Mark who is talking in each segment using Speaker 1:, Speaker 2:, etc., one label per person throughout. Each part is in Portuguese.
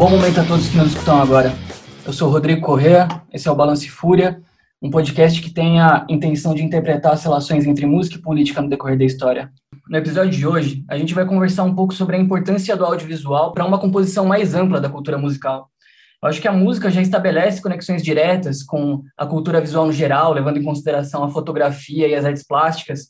Speaker 1: bom momento a todos que nos escutam agora. Eu sou Rodrigo Correa, esse é o Balance Fúria, um podcast que tem a intenção de interpretar as relações entre música e política no decorrer da história. No episódio de hoje, a gente vai conversar um pouco sobre a importância do audiovisual para uma composição mais ampla da cultura musical. Eu acho que a música já estabelece conexões diretas com a cultura visual no geral, levando em consideração a fotografia e as artes plásticas,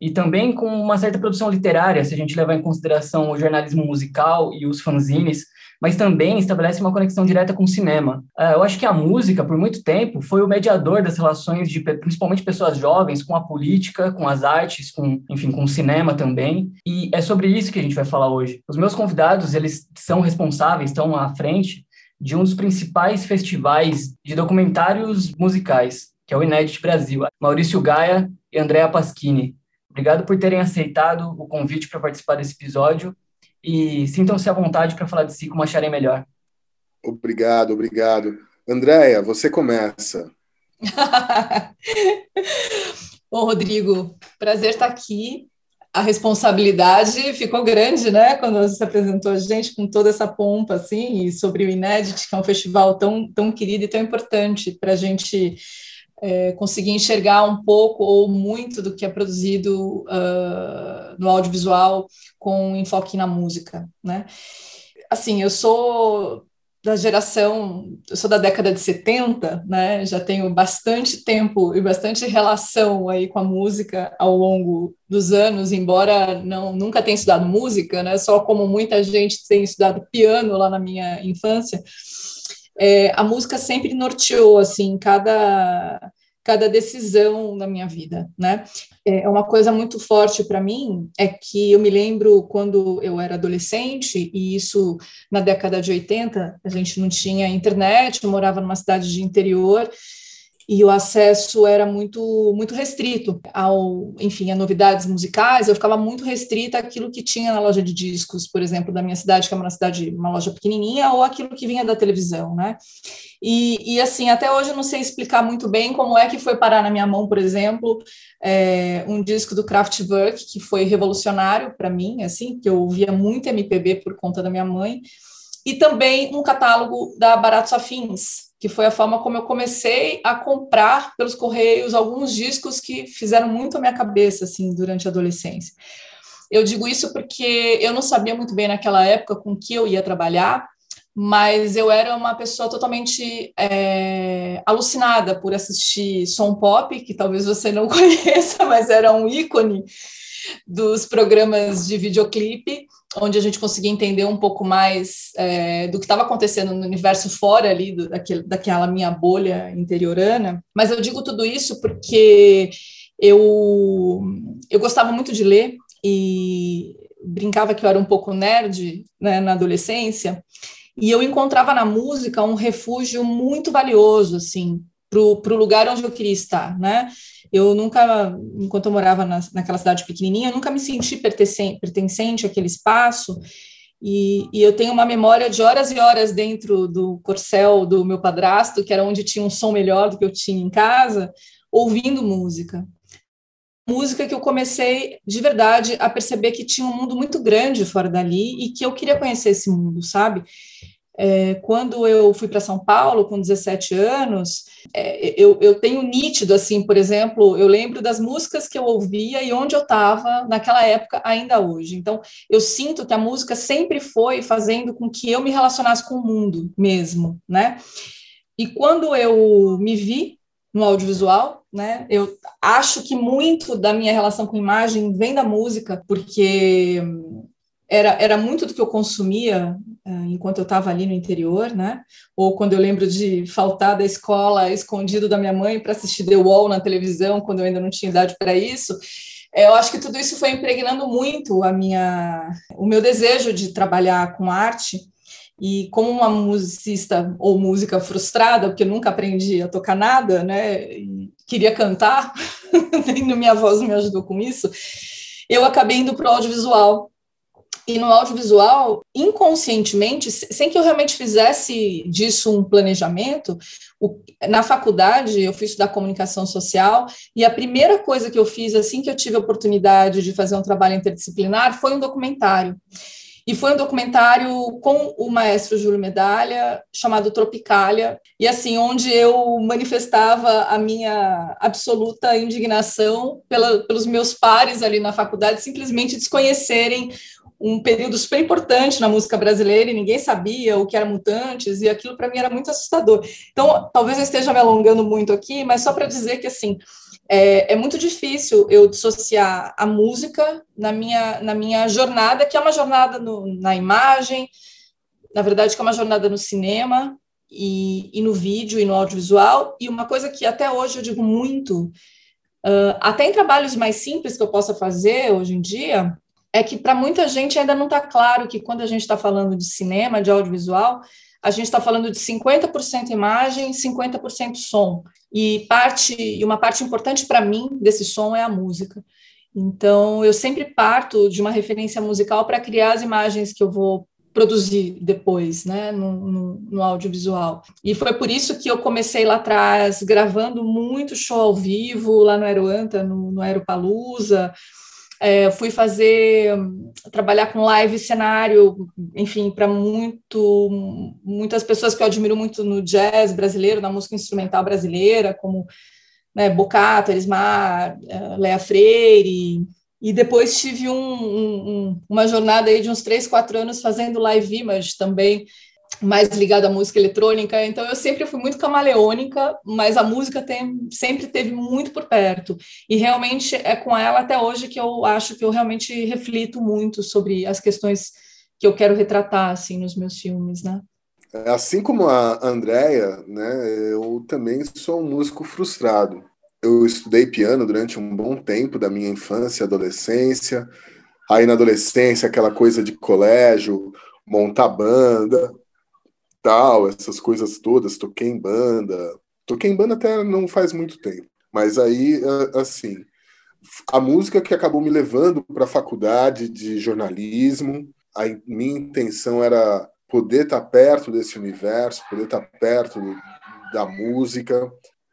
Speaker 1: e também com uma certa produção literária, se a gente levar em consideração o jornalismo musical e os fanzines, mas também estabelece uma conexão direta com o cinema. É, eu acho que a música, por muito tempo, foi o mediador das relações de principalmente pessoas jovens com a política, com as artes, com, enfim, com o cinema também. E é sobre isso que a gente vai falar hoje. Os meus convidados, eles são responsáveis, estão à frente de um dos principais festivais de documentários musicais, que é o Inédit Brasil. Maurício Gaia e Andréa Pasquini. Obrigado por terem aceitado o convite para participar desse episódio e sintam-se à vontade para falar de si como acharem melhor.
Speaker 2: Obrigado, obrigado. Andréia, você começa.
Speaker 3: Bom, Rodrigo, prazer estar aqui. A responsabilidade ficou grande, né, quando você apresentou a gente com toda essa pompa, assim, e sobre o Inédit, que é um festival tão, tão querido e tão importante para a gente é, conseguir enxergar um pouco ou muito do que é produzido uh, no audiovisual com enfoque na música, né? Assim, eu sou da geração, eu sou da década de 70, né? Já tenho bastante tempo e bastante relação aí com a música ao longo dos anos, embora não nunca tenha estudado música, né? Só como muita gente tem estudado piano lá na minha infância é, a música sempre norteou assim cada cada decisão na minha vida, né? É uma coisa muito forte para mim é que eu me lembro quando eu era adolescente e isso na década de 80, a gente não tinha internet, eu morava numa cidade de interior e o acesso era muito muito restrito ao, enfim, a novidades musicais. Eu ficava muito restrita àquilo que tinha na loja de discos, por exemplo, da minha cidade, que é uma cidade, uma loja pequenininha, ou aquilo que vinha da televisão, né? E, e assim, até hoje eu não sei explicar muito bem como é que foi parar na minha mão, por exemplo, é, um disco do Kraftwerk que foi revolucionário para mim, assim, que eu ouvia muito MPB por conta da minha mãe, e também um catálogo da Baratos Afins, que foi a forma como eu comecei a comprar pelos correios alguns discos que fizeram muito a minha cabeça assim durante a adolescência. Eu digo isso porque eu não sabia muito bem naquela época com que eu ia trabalhar, mas eu era uma pessoa totalmente é, alucinada por assistir som pop, que talvez você não conheça, mas era um ícone dos programas de videoclipe onde a gente conseguia entender um pouco mais é, do que estava acontecendo no universo fora ali do, daquele, daquela minha bolha interiorana. Mas eu digo tudo isso porque eu, eu gostava muito de ler e brincava que eu era um pouco nerd né, na adolescência, e eu encontrava na música um refúgio muito valioso, assim, para o lugar onde eu queria estar, né? Eu nunca, enquanto eu morava na, naquela cidade pequenininha, eu nunca me senti pertencente, pertencente àquele espaço, e, e, eu tenho uma memória de horas e horas dentro do corcel do meu padrasto, que era onde tinha um som melhor do que eu tinha em casa, ouvindo música. Música que eu comecei de verdade a perceber que tinha um mundo muito grande fora dali e que eu queria conhecer esse mundo, sabe? É, quando eu fui para São Paulo com 17 anos, é, eu, eu, tenho nítido, assim, por exemplo, eu lembro das músicas que eu ouvia e onde eu estava naquela época ainda hoje. Então, eu sinto que a música sempre foi fazendo com que eu me relacionasse com o mundo mesmo, né? E quando eu me vi no audiovisual, né? Eu acho que muito da minha relação com imagem vem da música, porque era, era muito do que eu consumia enquanto eu estava ali no interior, né? Ou quando eu lembro de faltar da escola escondido da minha mãe para assistir The Wall na televisão, quando eu ainda não tinha idade para isso. É, eu acho que tudo isso foi impregnando muito a minha, o meu desejo de trabalhar com arte. E como uma musicista ou música frustrada, porque eu nunca aprendi a tocar nada, né? Queria cantar, nem minha voz me ajudou com isso. Eu acabei indo para o audiovisual e no audiovisual, inconscientemente, sem que eu realmente fizesse disso um planejamento, o, na faculdade eu fui estudar comunicação social e a primeira coisa que eu fiz assim que eu tive a oportunidade de fazer um trabalho interdisciplinar foi um documentário. e foi um documentário com o maestro Júlio Medalha, chamado Tropicália, e assim, onde eu manifestava a minha absoluta indignação pela, pelos meus pares ali na faculdade simplesmente desconhecerem um período super importante na música brasileira e ninguém sabia o que era Mutantes, e aquilo para mim era muito assustador. Então, talvez eu esteja me alongando muito aqui, mas só para dizer que, assim, é, é, muito difícil eu dissociar a música na minha, na minha jornada, que é uma jornada no, na imagem, na verdade, que é uma jornada no cinema e, e no vídeo e no audiovisual, e uma coisa que até hoje eu digo muito, uh, até em trabalhos mais simples que eu possa fazer hoje em dia, é que para muita gente ainda não está claro que quando a gente está falando de cinema, de audiovisual, a gente está falando de 50% imagem, 50% som. E parte e uma parte importante para mim desse som é a música. Então, eu sempre parto de uma referência musical para criar as imagens que eu vou produzir depois, né, no, no, no, audiovisual. E foi por isso que eu comecei lá atrás gravando muito show ao vivo lá no Aeroanta, no, no Aeropalusa, é, fui fazer, trabalhar com live cenário, enfim, para muito, muitas pessoas que eu admiro muito no jazz brasileiro, na música instrumental brasileira, como né, Bocato, Elismar, é, Lea Freire, e depois tive um, um, uma jornada aí de uns três, quatro anos fazendo live image também, mais ligada à música eletrônica, então eu sempre fui muito camaleônica, mas a música tem, sempre teve muito por perto. E realmente é com ela até hoje que eu acho que eu realmente reflito muito sobre as questões que eu quero retratar assim nos meus filmes, né?
Speaker 2: Assim como a Andrea, né, eu também sou um músico frustrado. Eu estudei piano durante um bom tempo da minha infância adolescência. Aí na adolescência, aquela coisa de colégio, montar banda, tal, essas coisas todas, toquei em banda. Toquei em banda até não faz muito tempo. Mas aí, assim, a música que acabou me levando para a faculdade de jornalismo, a minha intenção era poder estar tá perto desse universo, poder estar tá perto da música.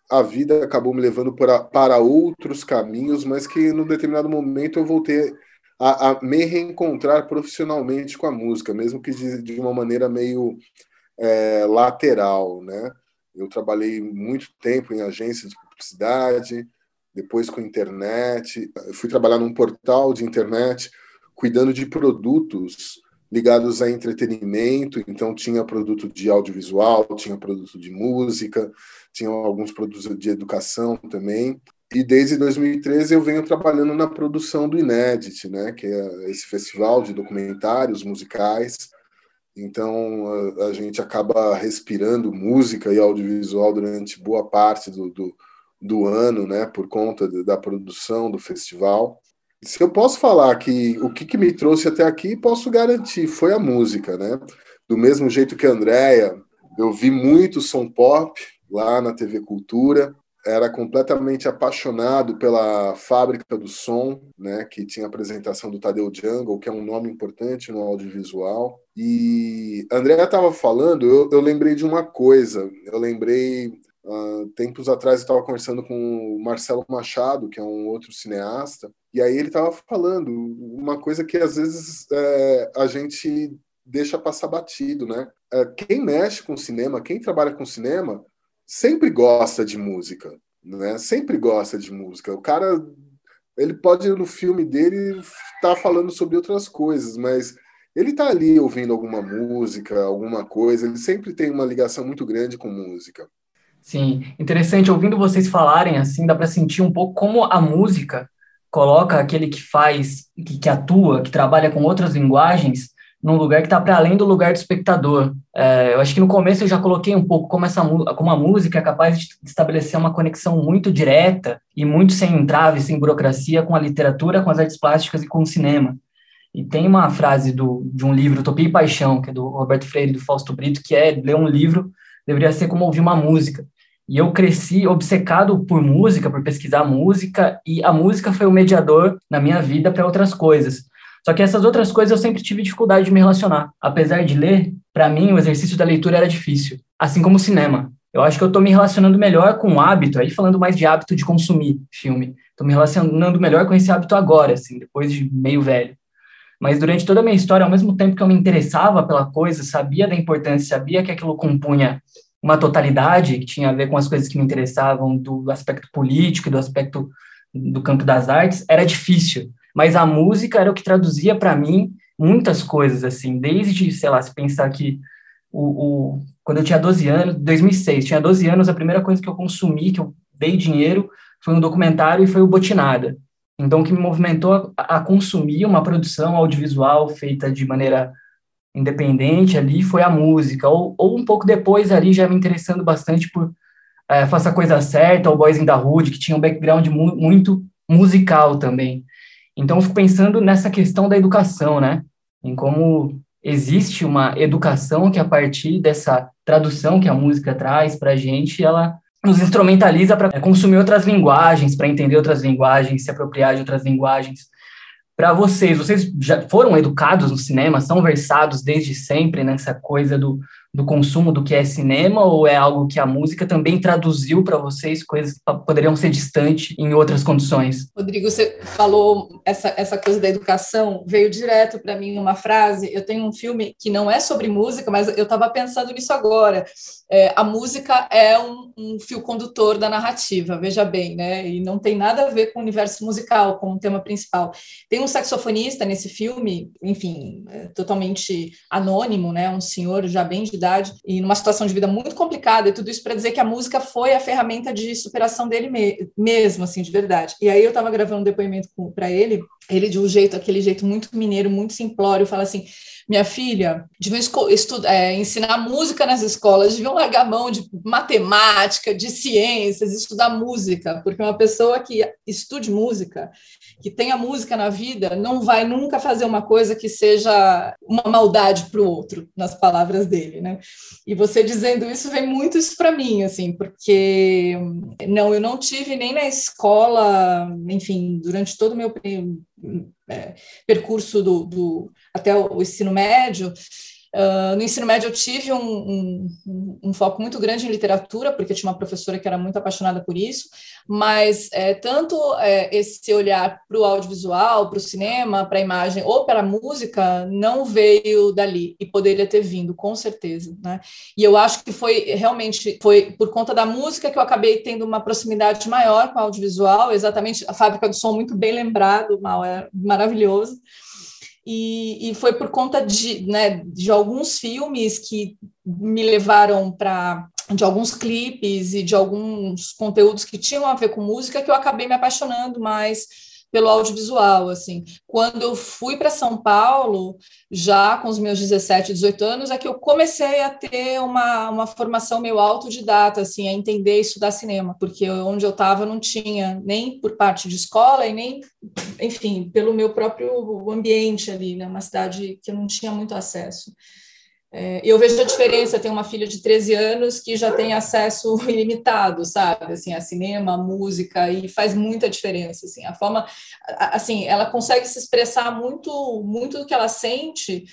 Speaker 2: A vida acabou me levando para, para outros caminhos, mas que num determinado momento eu voltei a, a me reencontrar profissionalmente com a música, mesmo que de, de uma maneira meio é, lateral, né? Eu trabalhei muito tempo em agência de publicidade, depois com internet. Eu fui trabalhar num portal de internet cuidando de produtos ligados a entretenimento, então tinha produto de audiovisual, tinha produto de música, tinha alguns produtos de educação também. E desde 2013 eu venho trabalhando na produção do Inédit, né, que é esse festival de documentários musicais então a, a, gente acaba respirando música e audiovisual durante boa parte do, do, do ano, né, por conta de, da produção do festival. Se eu posso falar que o que, que, me trouxe até aqui, posso garantir, foi a música, né? Do mesmo jeito que a Andrea, eu vi muito som pop lá na TV Cultura, era completamente apaixonado pela fábrica do som, né, que tinha a apresentação do Tadeu Jungle, que é um nome importante no audiovisual. E André estava falando, eu, eu, lembrei de uma coisa. Eu lembrei uh, tempos atrás eu estava conversando com o Marcelo Machado, que é um outro cineasta, e aí ele estava falando uma coisa que às vezes é, a gente deixa passar batido, né? É, quem mexe com cinema, quem trabalha com cinema, sempre gosta de música, né? Sempre gosta de música. O cara, ele pode no filme dele estar tá falando sobre outras coisas, mas ele tá ali ouvindo alguma música, alguma coisa. Ele sempre tem uma ligação muito grande com música.
Speaker 1: Sim, interessante. Ouvindo vocês falarem assim, dá para sentir um pouco como a música coloca aquele que faz, que, que atua, que trabalha com outras linguagens num lugar que está para além do lugar do espectador. É, eu acho que no começo eu já coloquei um pouco como, essa, como a música é capaz de estabelecer uma conexão muito direta e muito sem entrave, sem burocracia com a literatura, com as artes plásticas e com o cinema. E tem uma frase do, de um livro, Utopia e Paixão, que é do Roberto Freire, do Fausto Brito, que é ler um livro deveria ser como ouvir uma música. E eu cresci obcecado por música, por pesquisar música, e a música foi o mediador na minha vida para outras coisas. Só que essas outras coisas eu sempre tive dificuldade de me relacionar. Apesar de ler, para mim o exercício da leitura era difícil, assim como o cinema. Eu acho que eu estou me relacionando melhor com o hábito, aí falando mais de hábito de consumir filme. Estou me relacionando melhor com esse hábito agora, assim, depois de meio velho. Mas durante toda a minha história, ao mesmo tempo que eu me interessava pela coisa, sabia da importância, sabia que aquilo compunha uma totalidade que tinha a ver com as coisas que me interessavam do aspecto político, do aspecto do campo das artes, era difícil. Mas a música era o que traduzia para mim muitas coisas, assim, desde, sei lá, se pensar que o, o, quando eu tinha 12 anos, 2006, tinha 12 anos, a primeira coisa que eu consumi, que eu dei dinheiro, foi um documentário e foi o Botinada. Então, o que me movimentou a, a consumir uma produção audiovisual feita de maneira independente ali foi a música, ou, ou um pouco depois ali já me interessando bastante por é, Faça a Coisa Certa, ou Boys in the Hood, que tinha um background mu muito musical também. Então, eu fico pensando nessa questão da educação, né? Em como existe uma educação que, a partir dessa tradução que a música traz para a gente, ela nos instrumentaliza para consumir outras linguagens, para entender outras linguagens, se apropriar de outras linguagens. Para vocês, vocês já foram educados no cinema, são versados desde sempre nessa coisa do, do consumo do que é cinema ou é algo que a música também traduziu para vocês, coisas que poderiam ser distantes em outras condições?
Speaker 3: Rodrigo, você falou essa, essa coisa da educação, veio direto para mim uma frase. Eu tenho um filme que não é sobre música, mas eu estava pensando nisso agora. É, a música é um, um, fio condutor da narrativa, veja bem, né? E não tem nada a ver com o universo musical como tema principal. Tem um saxofonista nesse filme, enfim, é, totalmente anônimo, né? Um senhor já bem de idade e numa situação de vida muito complicada, e tudo isso para dizer que a música foi a ferramenta de superação dele me mesmo, assim, de verdade. E aí eu estava gravando um depoimento para ele, ele de um jeito, aquele jeito muito mineiro, muito simplório, fala assim: minha filha, deviam estudar, é, ensinar música nas escolas, deviam largar mão de matemática, de ciências, estudar música, porque uma pessoa que estude música, que tenha música na vida, não vai nunca fazer uma coisa que seja uma maldade para o outro, nas palavras dele, né? E você dizendo isso vem muito isso para mim, assim, porque não, eu não tive nem na escola, enfim, durante todo o meu é, percurso do, do, até o ensino médio, Uh, no ensino médio eu tive um, um, um, foco muito grande em literatura, porque tinha uma professora que era muito apaixonada por isso, mas é, tanto é, esse olhar para o audiovisual, para o cinema, para a imagem ou para a música, não veio dali, e poderia ter vindo, com certeza. Né? E eu acho que foi realmente foi por conta da música que eu acabei tendo uma proximidade maior com o audiovisual, exatamente a Fábrica do Som, muito bem lembrado, mal, é maravilhoso. E, e, foi por conta de, né, de alguns filmes que me levaram para de alguns clipes e de alguns conteúdos que tinham a ver com música que eu acabei me apaixonando mais pelo audiovisual, assim. Quando eu fui para São Paulo, já com os meus 17, 18 anos, é que eu comecei a ter uma, uma formação meio autodidata, assim, a entender e estudar cinema, porque onde eu estava não tinha nem por parte de escola e nem, enfim, pelo meu próprio ambiente ali, né, uma cidade que eu não tinha muito acesso. É, eu vejo a diferença, tenho uma filha de 13 anos que já tem acesso ilimitado, sabe, assim, a cinema, a música, e faz muita diferença, assim, a forma, assim, ela consegue se expressar muito, muito do que ela sente,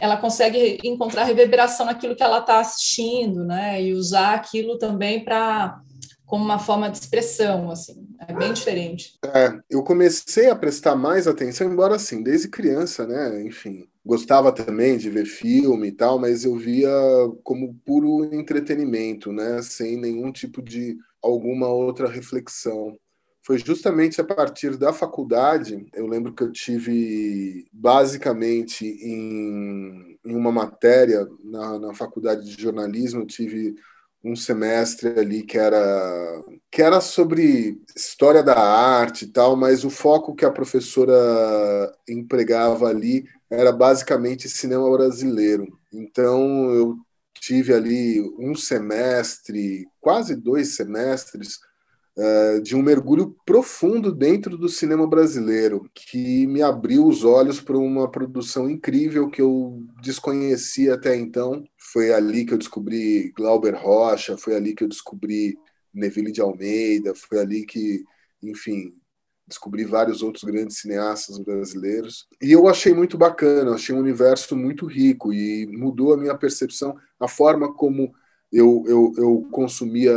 Speaker 3: ela consegue encontrar reverberação naquilo que ela está assistindo, né, e usar aquilo também para como uma forma de expressão, assim, é bem diferente.
Speaker 2: É, eu comecei a prestar mais atenção, embora assim, desde criança, né, enfim, gostava também de ver filme e tal, mas eu via como puro entretenimento, né, sem nenhum tipo de alguma outra reflexão. Foi justamente a partir da faculdade, eu lembro que eu tive basicamente em, em uma matéria na, na faculdade de jornalismo, eu tive um semestre ali que era que era sobre história da arte e tal, mas o foco que a professora empregava ali era basicamente cinema brasileiro. Então eu tive ali um semestre, quase dois semestres uh, de um mergulho profundo dentro do cinema brasileiro, que me abriu os olhos para uma produção incrível que eu desconhecia até então. Foi ali que eu descobri Glauber Rocha, foi ali que eu descobri Neville de Almeida, foi ali que, enfim, descobri vários outros grandes cineastas brasileiros. E eu achei muito bacana, achei um universo muito rico e mudou a minha percepção, a forma como eu, eu, eu consumia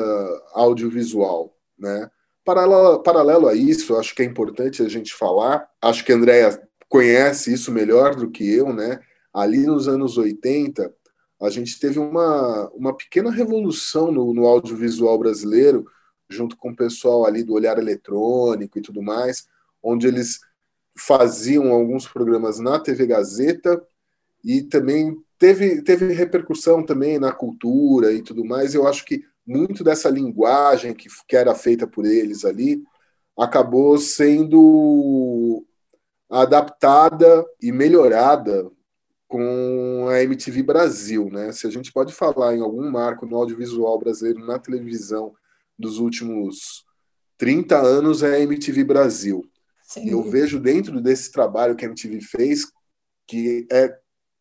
Speaker 2: audiovisual né? Paralelo, paralelo a isso, acho que é importante a gente falar, acho que a Andrea conhece isso melhor do que eu, né? Ali nos anos 80, a gente teve uma, uma pequena revolução no, no audiovisual brasileiro, junto com o pessoal ali do Olhar Eletrônico e tudo mais, onde eles faziam alguns programas na TV Gazeta e também teve, teve repercussão também na cultura e tudo mais. Eu acho que muito dessa linguagem que, que era feita por eles ali acabou sendo adaptada e melhorada com a MTV Brasil, né? Se a gente pode falar em algum marco no audiovisual brasileiro na televisão dos últimos 30 anos é a MTV Brasil. Sim. Eu vejo dentro desse trabalho que a MTV fez que é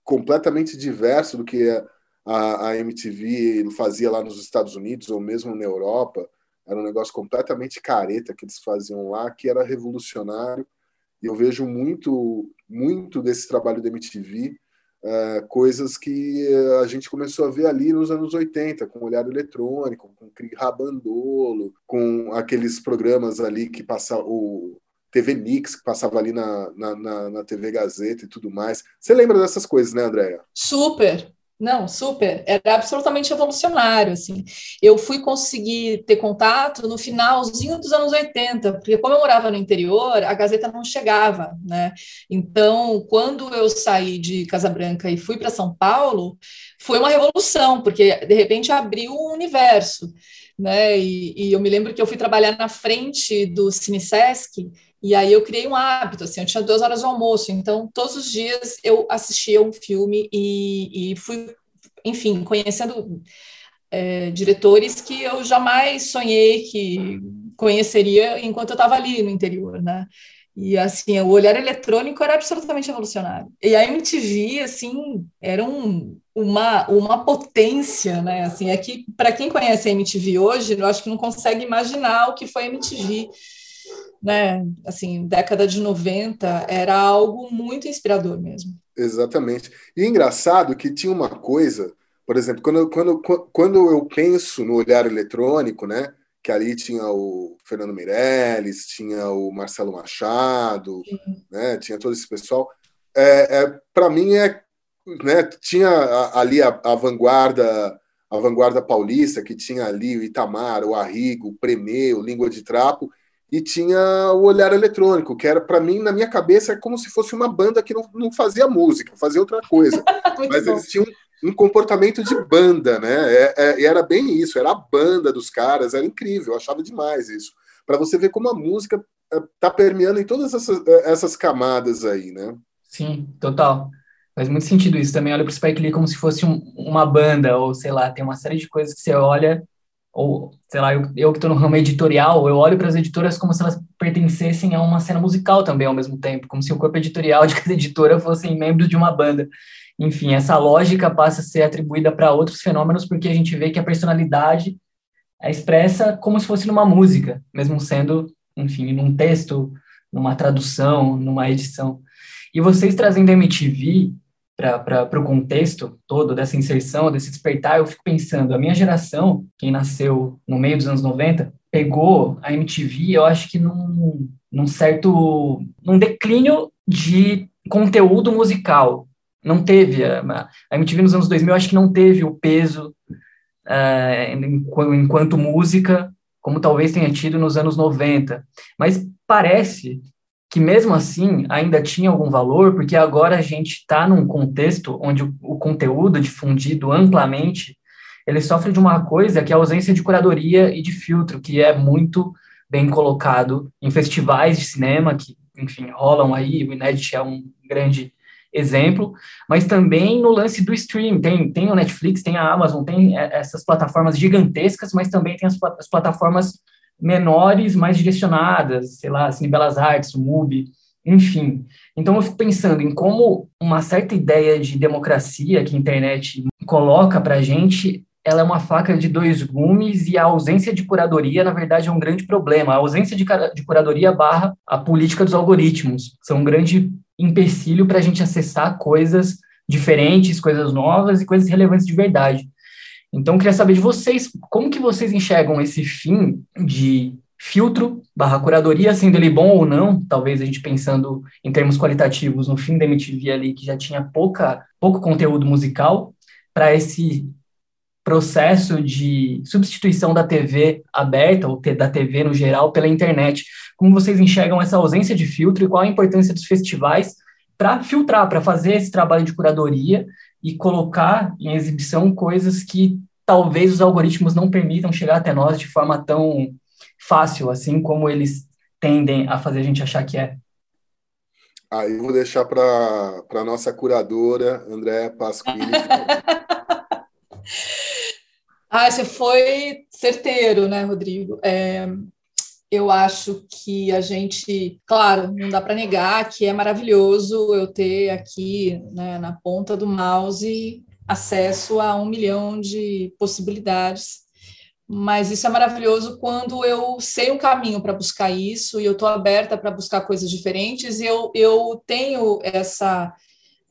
Speaker 2: completamente diverso do que a, a MTV fazia lá nos Estados Unidos ou mesmo na Europa. Era um negócio completamente careta que eles faziam lá, que era revolucionário. E eu vejo muito, muito desse trabalho da MTV é, coisas que a gente começou a ver ali nos anos 80, com olhar eletrônico, com Rabandolo, com aqueles programas ali que passavam, o TV Mix, que passava ali na, na, na, na TV Gazeta e tudo mais. Você lembra dessas coisas, né, Andréia?
Speaker 3: Super, não, super. Era absolutamente revolucionário, assim. Eu fui conseguir ter contato no finalzinho dos anos 80, porque como eu morava no interior, a Gazeta não chegava, né? Então, quando eu saí de Casa Branca e fui para São Paulo, foi uma revolução, porque de repente abriu um universo, né? E, e eu me lembro que eu fui trabalhar na frente do Cine Sesc e aí eu criei um hábito, assim, eu tinha duas horas de almoço, então todos os dias eu assistia um filme e, e fui, enfim, conhecendo é, diretores que eu jamais sonhei que conheceria enquanto eu estava ali no interior, né? E assim, o olhar eletrônico era absolutamente revolucionário. E a MTV, assim, era um, uma, uma potência, né? Assim, é que para quem conhece a MTV hoje, eu acho que não consegue imaginar o que foi a MTV né, assim, década de 90, era algo muito inspirador mesmo.
Speaker 2: Exatamente. E é engraçado que tinha uma coisa, por exemplo, quando, quando, quando eu penso no olhar eletrônico, né, que ali tinha o Fernando Meirelles, tinha o Marcelo Machado, né, tinha todo esse pessoal, é, é para mim é, né, tinha ali a, a vanguarda a vanguarda paulista, que tinha ali o Itamar, o Arrigo, o Premê, o Língua de Trapo, e tinha o olhar eletrônico, que era para mim, na minha cabeça, é como se fosse uma banda que não, não fazia música, fazia outra coisa. Mas bom. eles tinham um comportamento de banda, né? É, é, e era bem isso, era a banda dos caras, era incrível, eu achava demais isso. Para você ver como a música é, tá permeando em todas essas, é, essas camadas aí, né?
Speaker 1: Sim, total. Faz muito sentido isso também. Olha para o Spike Lee como se fosse um, uma banda, ou sei lá, tem uma série de coisas que você olha ou sei lá, eu, eu que estou no ramo editorial, eu olho para as editoras como se elas pertencessem a uma cena musical também ao mesmo tempo, como se o corpo editorial de cada editora fossem membros de uma banda. Enfim, essa lógica passa a ser atribuída para outros fenômenos porque a gente vê que a personalidade é expressa como se fosse numa música, mesmo sendo, enfim, num texto, numa tradução, numa edição. E vocês trazendo a MTV para o contexto todo dessa inserção, desse despertar, eu fico pensando, a minha geração, quem nasceu no meio dos anos 90, pegou a MTV, eu acho que num, num certo, num declínio de conteúdo musical. Não teve, a, a MTV nos anos 2000, eu acho que não teve o peso uh, enquanto música, como talvez tenha tido nos anos 90. Mas parece que mesmo assim ainda tinha algum valor, porque agora a gente está num contexto onde o, conteúdo difundido amplamente ele sofre de uma coisa que é a ausência de curadoria e de filtro, que é muito bem colocado em festivais de cinema que, enfim, rolam aí, o Inédit é um grande exemplo, mas também no lance do stream, tem, tem o Netflix, tem a Amazon, tem é, essas plataformas gigantescas, mas também tem as, as plataformas menores, mais direcionadas, sei lá, Cine Belas Artes, o MUBI, enfim. Então eu fico pensando em como uma certa ideia de democracia que a internet coloca para a gente, ela é uma faca de dois gumes e a ausência de curadoria, na verdade, é um grande problema. A ausência de, de curadoria barra a política dos algoritmos são um grande empecilho para a gente acessar coisas diferentes, coisas novas e coisas relevantes de verdade. Então, queria saber de vocês, como que vocês enxergam esse fim de filtro barra curadoria, sendo ele bom ou não, talvez a gente pensando em termos qualitativos no fim da MTV ali, que já tinha pouca, pouco conteúdo musical, para esse processo de substituição da TV aberta, ou da TV no geral, pela internet. Como vocês enxergam essa ausência de filtro e qual a importância dos festivais para filtrar, para fazer esse trabalho de curadoria e colocar em exibição coisas que talvez os algoritmos não permitam chegar até nós de forma tão fácil, assim como eles tendem a fazer a gente achar que é.
Speaker 2: Aí eu vou deixar para a nossa curadora, Andréa Pasquini.
Speaker 3: ah, você foi certeiro, né, Rodrigo? É, eu acho que a gente, claro, não dá para negar que é maravilhoso eu ter aqui né, na ponta do mouse acesso a um milhão de possibilidades mas isso é maravilhoso quando eu sei um caminho para buscar isso e eu estou aberta para buscar coisas diferentes e eu, eu tenho essa,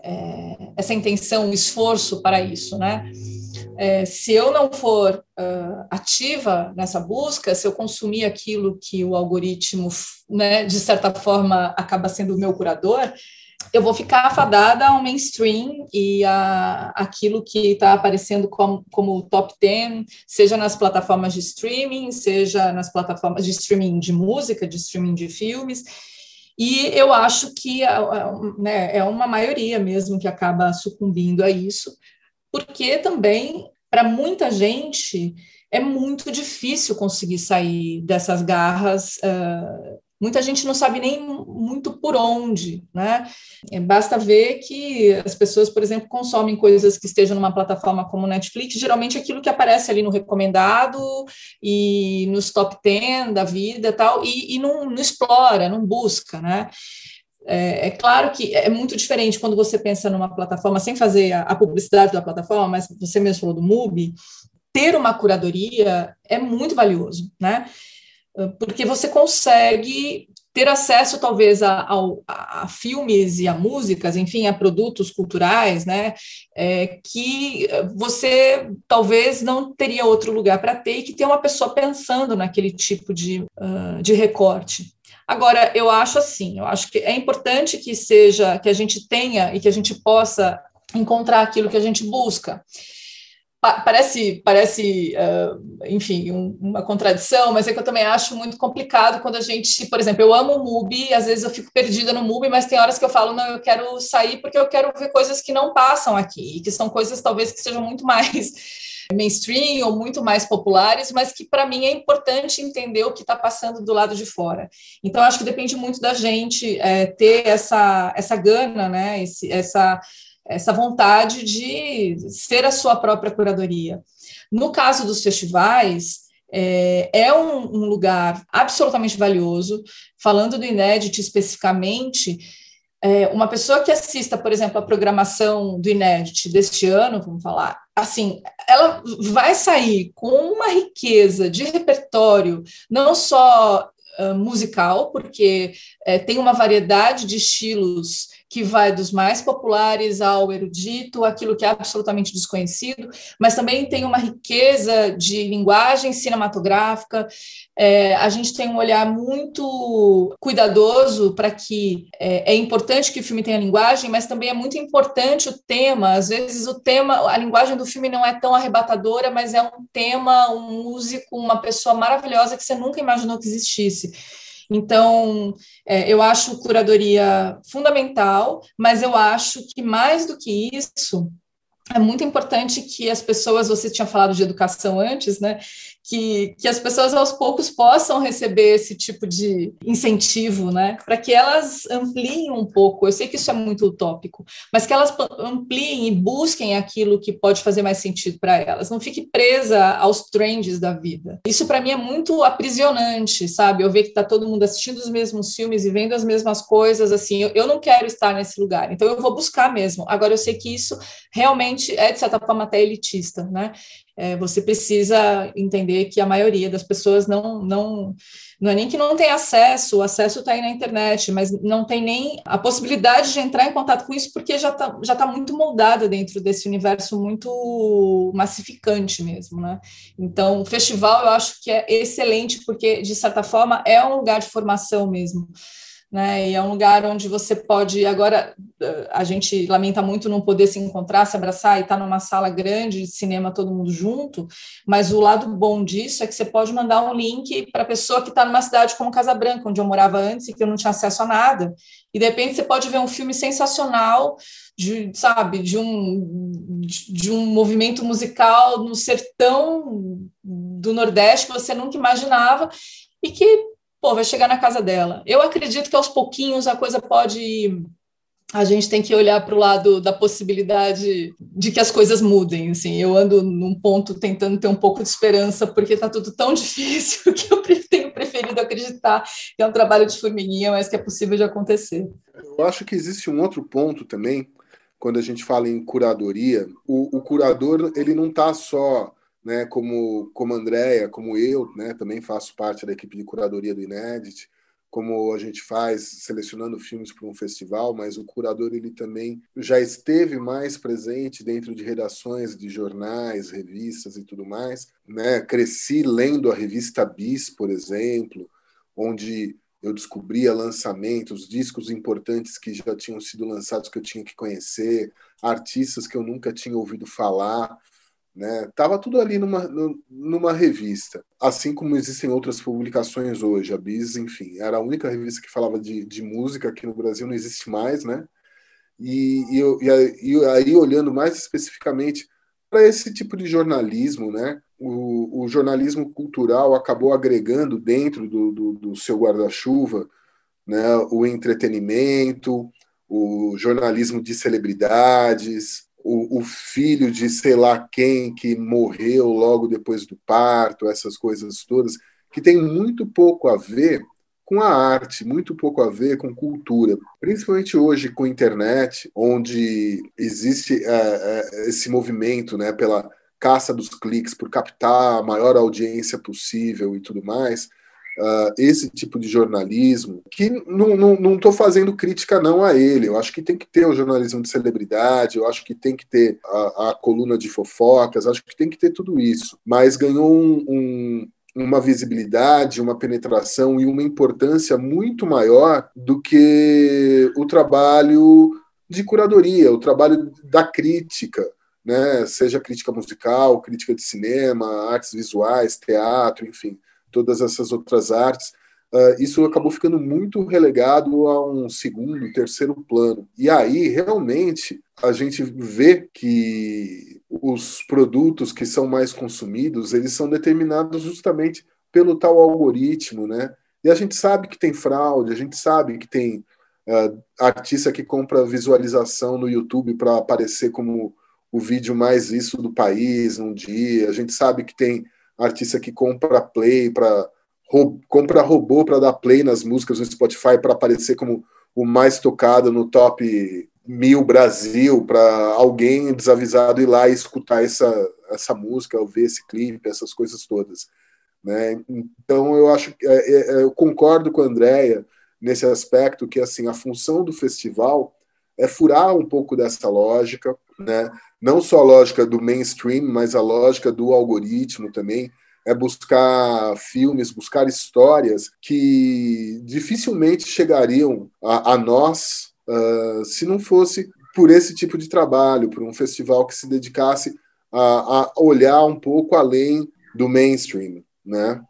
Speaker 3: é, essa intenção, esforço para isso, né? É, se eu não for uh, ativa nessa busca, se eu consumir aquilo que o algoritmo, né, de certa forma, acaba sendo o meu curador, eu vou ficar afadada ao mainstream e a aquilo que está aparecendo como, como top 10, seja nas plataformas de streaming, seja nas plataformas de streaming de música, de streaming de filmes. E eu acho que né, é uma maioria mesmo que acaba sucumbindo a isso, porque também, para muita gente, é muito difícil conseguir sair dessas garras uh, muita gente não sabe nem muito por onde, né? É, basta ver que as pessoas, por exemplo, consomem coisas que estejam numa plataforma como Netflix, geralmente aquilo que aparece ali no recomendado e nos top 10 da vida tal, e, e não, não explora, não busca, né? É, é, claro que é muito diferente quando você pensa numa plataforma, sem fazer a, a publicidade da plataforma, mas você mesmo falou do MUBI, ter uma curadoria é muito valioso, né? porque você consegue ter acesso talvez a, a, a, filmes e a músicas, enfim, a produtos culturais, né, é, que você talvez não teria outro lugar para ter e que tem uma pessoa pensando naquele tipo de, uh, de recorte. Agora, eu acho assim, eu acho que é importante que seja, que a gente tenha e que a gente possa encontrar aquilo que a gente busca. Parece, parece uh, enfim, um, uma contradição, mas é que eu também acho muito complicado quando a gente, por exemplo, eu amo o MUBI, às vezes eu fico perdida no MUBI, mas tem horas que eu falo, não, eu quero sair porque eu quero ver coisas que não passam aqui, que são coisas talvez que sejam muito mais mainstream ou muito mais populares, mas que para mim é importante entender o que está passando do lado de fora. Então, acho que depende muito da gente é, ter essa, essa gana, né, Esse, essa essa vontade de ser a sua própria curadoria. No caso dos festivais, é, é um, um, lugar absolutamente valioso. Falando do Inédit especificamente, é, uma pessoa que assista, por exemplo, a programação do Inédit deste ano, vamos falar, assim, ela vai sair com uma riqueza de repertório, não só uh, musical, porque é, tem uma variedade de estilos que vai dos mais populares ao erudito, aquilo que é absolutamente desconhecido, mas também tem uma riqueza de linguagem cinematográfica. É, a gente tem um olhar muito cuidadoso para que é, é, importante que o filme tenha linguagem, mas também é muito importante o tema. Às vezes o tema, a linguagem do filme não é tão arrebatadora, mas é um tema, um músico, uma pessoa maravilhosa que você nunca imaginou que existisse. Então, é, eu acho curadoria fundamental, mas eu acho que mais do que isso, é muito importante que as pessoas, você tinha falado de educação antes, né? Que, que as pessoas aos poucos possam receber esse tipo de incentivo, né? Para que elas ampliem um pouco. Eu sei que isso é muito utópico, mas que elas ampliem e busquem aquilo que pode fazer mais sentido para elas. Não fique presa aos trends da vida. Isso para mim é muito aprisionante, sabe? Eu ver que está todo mundo assistindo os mesmos filmes e vendo as mesmas coisas. Assim, eu, eu não quero estar nesse lugar, então eu vou buscar mesmo. Agora eu sei que isso realmente é, de certa forma, até elitista, né? É, você precisa entender que a maioria das pessoas não, não, não é nem que não tem acesso, o acesso está aí na internet, mas não tem nem a possibilidade de entrar em contato com isso, porque já está já tá muito moldada dentro desse universo muito massificante mesmo, né? Então, o festival eu acho que é excelente, porque, de certa forma, é um lugar de formação mesmo né? E é um lugar onde você pode. Agora, eh, a gente lamenta muito não poder se encontrar, se abraçar e estar tá numa sala grande de cinema todo mundo junto, mas o lado bom disso é que você pode mandar um link para a pessoa que está numa cidade como Casa Branca, onde eu morava antes e que eu não tinha acesso a nada, e de repente você pode ver um filme sensacional. De, sabe, de um, de um movimento musical no sertão do Nordeste que você nunca imaginava e que pô, vai chegar na casa dela. Eu acredito que aos pouquinhos a coisa pode. A gente tem que olhar para o lado da possibilidade de que as coisas mudem. Assim, eu ando num ponto tentando ter um pouco de esperança, porque está tudo tão difícil que eu tenho preferido acreditar que é um trabalho de formiguinha, mas que é possível de acontecer.
Speaker 2: Eu acho que existe um outro ponto também, quando a gente fala em curadoria. O, o curador ele não está só né, como, como Andréia, como eu, né, também faço parte da equipe de curadoria do Inédit, como a gente faz selecionando filmes para um festival, mas o curador ele também já esteve mais presente dentro de redações de jornais, revistas e tudo mais, né? Cresci lendo a revista Bis, por exemplo, onde eu descobria lançamentos, discos importantes que já tinham sido lançados que eu tinha que conhecer, artistas que eu nunca tinha ouvido falar. Né? Tava tudo ali numa, numa revista, assim como existem outras publicações hoje. A Bis, enfim, era a única revista que falava de, de música aqui no Brasil, não existe mais, né? E, e, e, aí, e aí, olhando mais especificamente para esse tipo de jornalismo, né? O, o, jornalismo cultural acabou agregando dentro do, do, do seu guarda-chuva né? o entretenimento, o jornalismo de celebridades, o, o, filho de sei lá quem que morreu logo depois do parto, essas coisas todas, que tem muito pouco a ver com a arte, muito pouco a ver com cultura, principalmente hoje com a internet, onde existe é, é, esse movimento né, pela caça dos cliques, por captar a maior audiência possível e tudo mais uh, esse tipo de jornalismo, que não estou fazendo crítica não a ele, eu acho que tem que ter o jornalismo de celebridade, eu acho que tem que ter a, a coluna de fofocas, acho que tem que ter tudo isso, mas ganhou um, um uma visibilidade, uma penetração e uma importância muito maior do que o trabalho de curadoria, o trabalho da crítica, né? seja crítica musical, crítica de cinema, artes visuais, teatro, enfim todas essas outras artes, uh, isso acabou ficando muito relegado a um segundo, terceiro plano. E aí, realmente, a gente vê que os produtos que são mais consumidos, eles são determinados justamente pelo tal algoritmo, né? E a gente sabe que tem fraude, a gente sabe que tem uh, artista que compra visualização no YouTube para aparecer como o vídeo mais visto do país num dia, a gente sabe que tem artista que compra play para compra robô para dar play nas músicas no Spotify para aparecer como o mais tocado no top mil Brasil para alguém desavisado ir lá e escutar essa essa música, ou ver esse clipe, essas coisas todas, né? Então eu acho que é, é, eu concordo com a Andrea nesse aspecto que assim a função do festival é furar um pouco dessa lógica, né? Não só a lógica do mainstream, mas a lógica do algoritmo também, é buscar filmes, buscar histórias que dificilmente chegariam a, a nós uh, se não fosse por esse tipo de trabalho, por um festival que se dedicasse a, a olhar um pouco além do mainstream, né?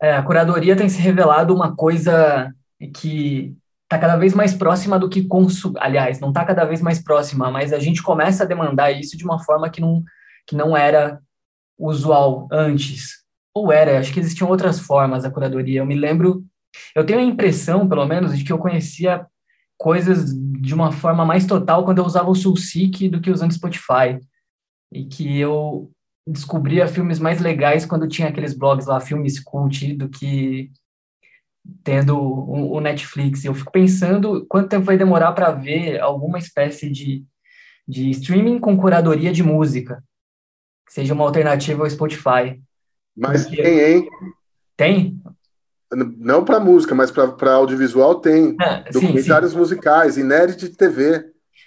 Speaker 1: É, a curadoria tem se revelado uma coisa que está cada vez mais próxima do que consumir. Aliás, não está cada vez mais próxima, mas a gente começa a demandar isso de uma forma que não, que não era usual antes. Ou era, acho que existiam outras formas da curadoria. Eu me lembro, eu tenho a impressão, pelo menos, de que eu conhecia coisas de uma forma mais total quando eu usava o Soulseek do que usando Spotify. E que eu descobria filmes mais legais quando tinha aqueles blogs lá, filmes cult, do que tendo o, o Netflix. Eu fico pensando quanto tempo vai demorar para ver alguma espécie de, de streaming com curadoria de música. que seja uma alternativa ao Spotify.
Speaker 2: Mas Porque... tem, hein?
Speaker 1: Tem?
Speaker 2: Não para música, mas para audiovisual tem. Ah, Documentários sim, sim. musicais, inédito de TV.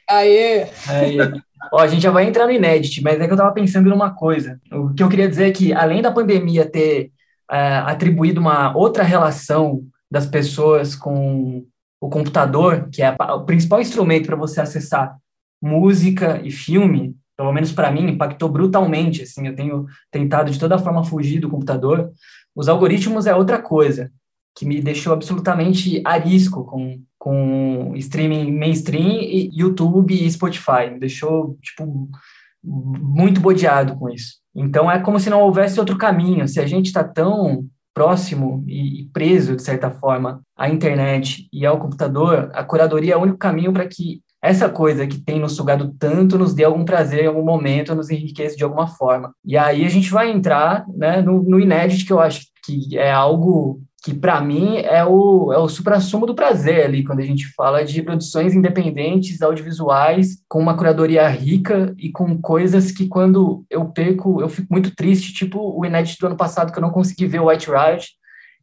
Speaker 3: Aê!
Speaker 1: Aê. Ó, a gente já vai entrar no inédito, mas é que eu estava pensando numa coisa. O que eu queria dizer é que, além da pandemia ter é, atribuído uma outra relação das pessoas com o computador, que é o principal instrumento para você acessar música e filme, pelo menos para mim, impactou brutalmente. Assim, eu tenho tentado de toda forma fugir do computador. Os algoritmos é outra coisa que me deixou absolutamente arisco com, com streaming mainstream, e YouTube e Spotify. Me deixou, tipo, muito bodeado com isso. Então é como se não houvesse outro caminho. Se a gente está tão próximo e preso, de certa forma, à internet e ao computador, a curadoria é o único caminho para que essa coisa que tem nos sugado tanto nos dê algum prazer em algum momento, nos enriqueça de alguma forma. E aí a gente vai entrar né, no, no inédito, que eu acho que é algo que para mim é o, é o supra-sumo do prazer ali, quando a gente fala de produções independentes, audiovisuais, com uma curadoria rica e com coisas que quando eu perco, eu fico muito triste, tipo o inédito do ano passado, que eu não consegui ver o White Riot,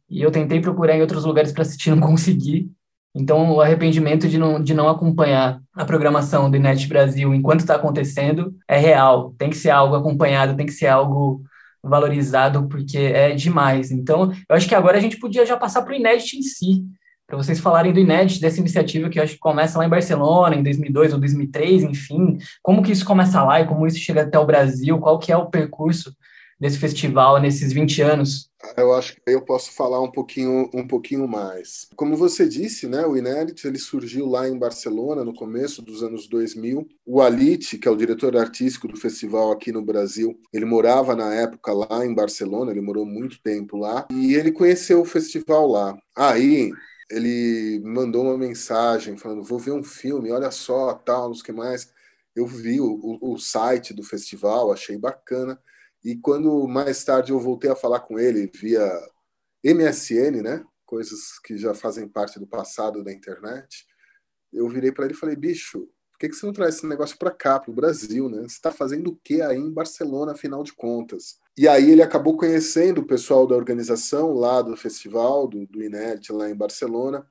Speaker 1: e eu tentei procurar em outros lugares para assistir, não consegui. Então, o arrependimento de não, de não acompanhar a programação do Inet Brasil enquanto está acontecendo é real. Tem que ser algo acompanhado, tem que ser algo valorizado, porque é demais. Então, eu acho que agora a gente podia já passar para o Inédit em si, para vocês falarem do Inédit, dessa iniciativa que eu acho que começa lá em Barcelona, em 2002 ou 2003, enfim, como que isso começa lá e como isso chega até o Brasil, qual que é o percurso desse festival nesses 20 anos?
Speaker 2: Eu acho que eu posso falar um pouquinho, um pouquinho mais. Como você disse, né, o Inédit ele surgiu lá em Barcelona no começo dos anos 2000. O Alit, que é o diretor artístico do festival aqui no Brasil, ele morava na época lá em Barcelona, ele morou muito tempo lá e ele conheceu o festival lá. Aí ele mandou uma mensagem falando: "Vou ver um filme, olha só, tal, não sei o que mais". Eu vi o, o site do festival, achei bacana. E quando mais tarde eu voltei a falar com ele via MSN, né? Coisas que já fazem parte do passado da internet, eu virei para ele e falei: bicho, por que, que você não traz esse negócio para cá, para o Brasil, né? Você está fazendo o que aí em Barcelona, afinal de contas? E aí ele acabou conhecendo o pessoal da organização lá do festival, do, do INET, lá em Barcelona,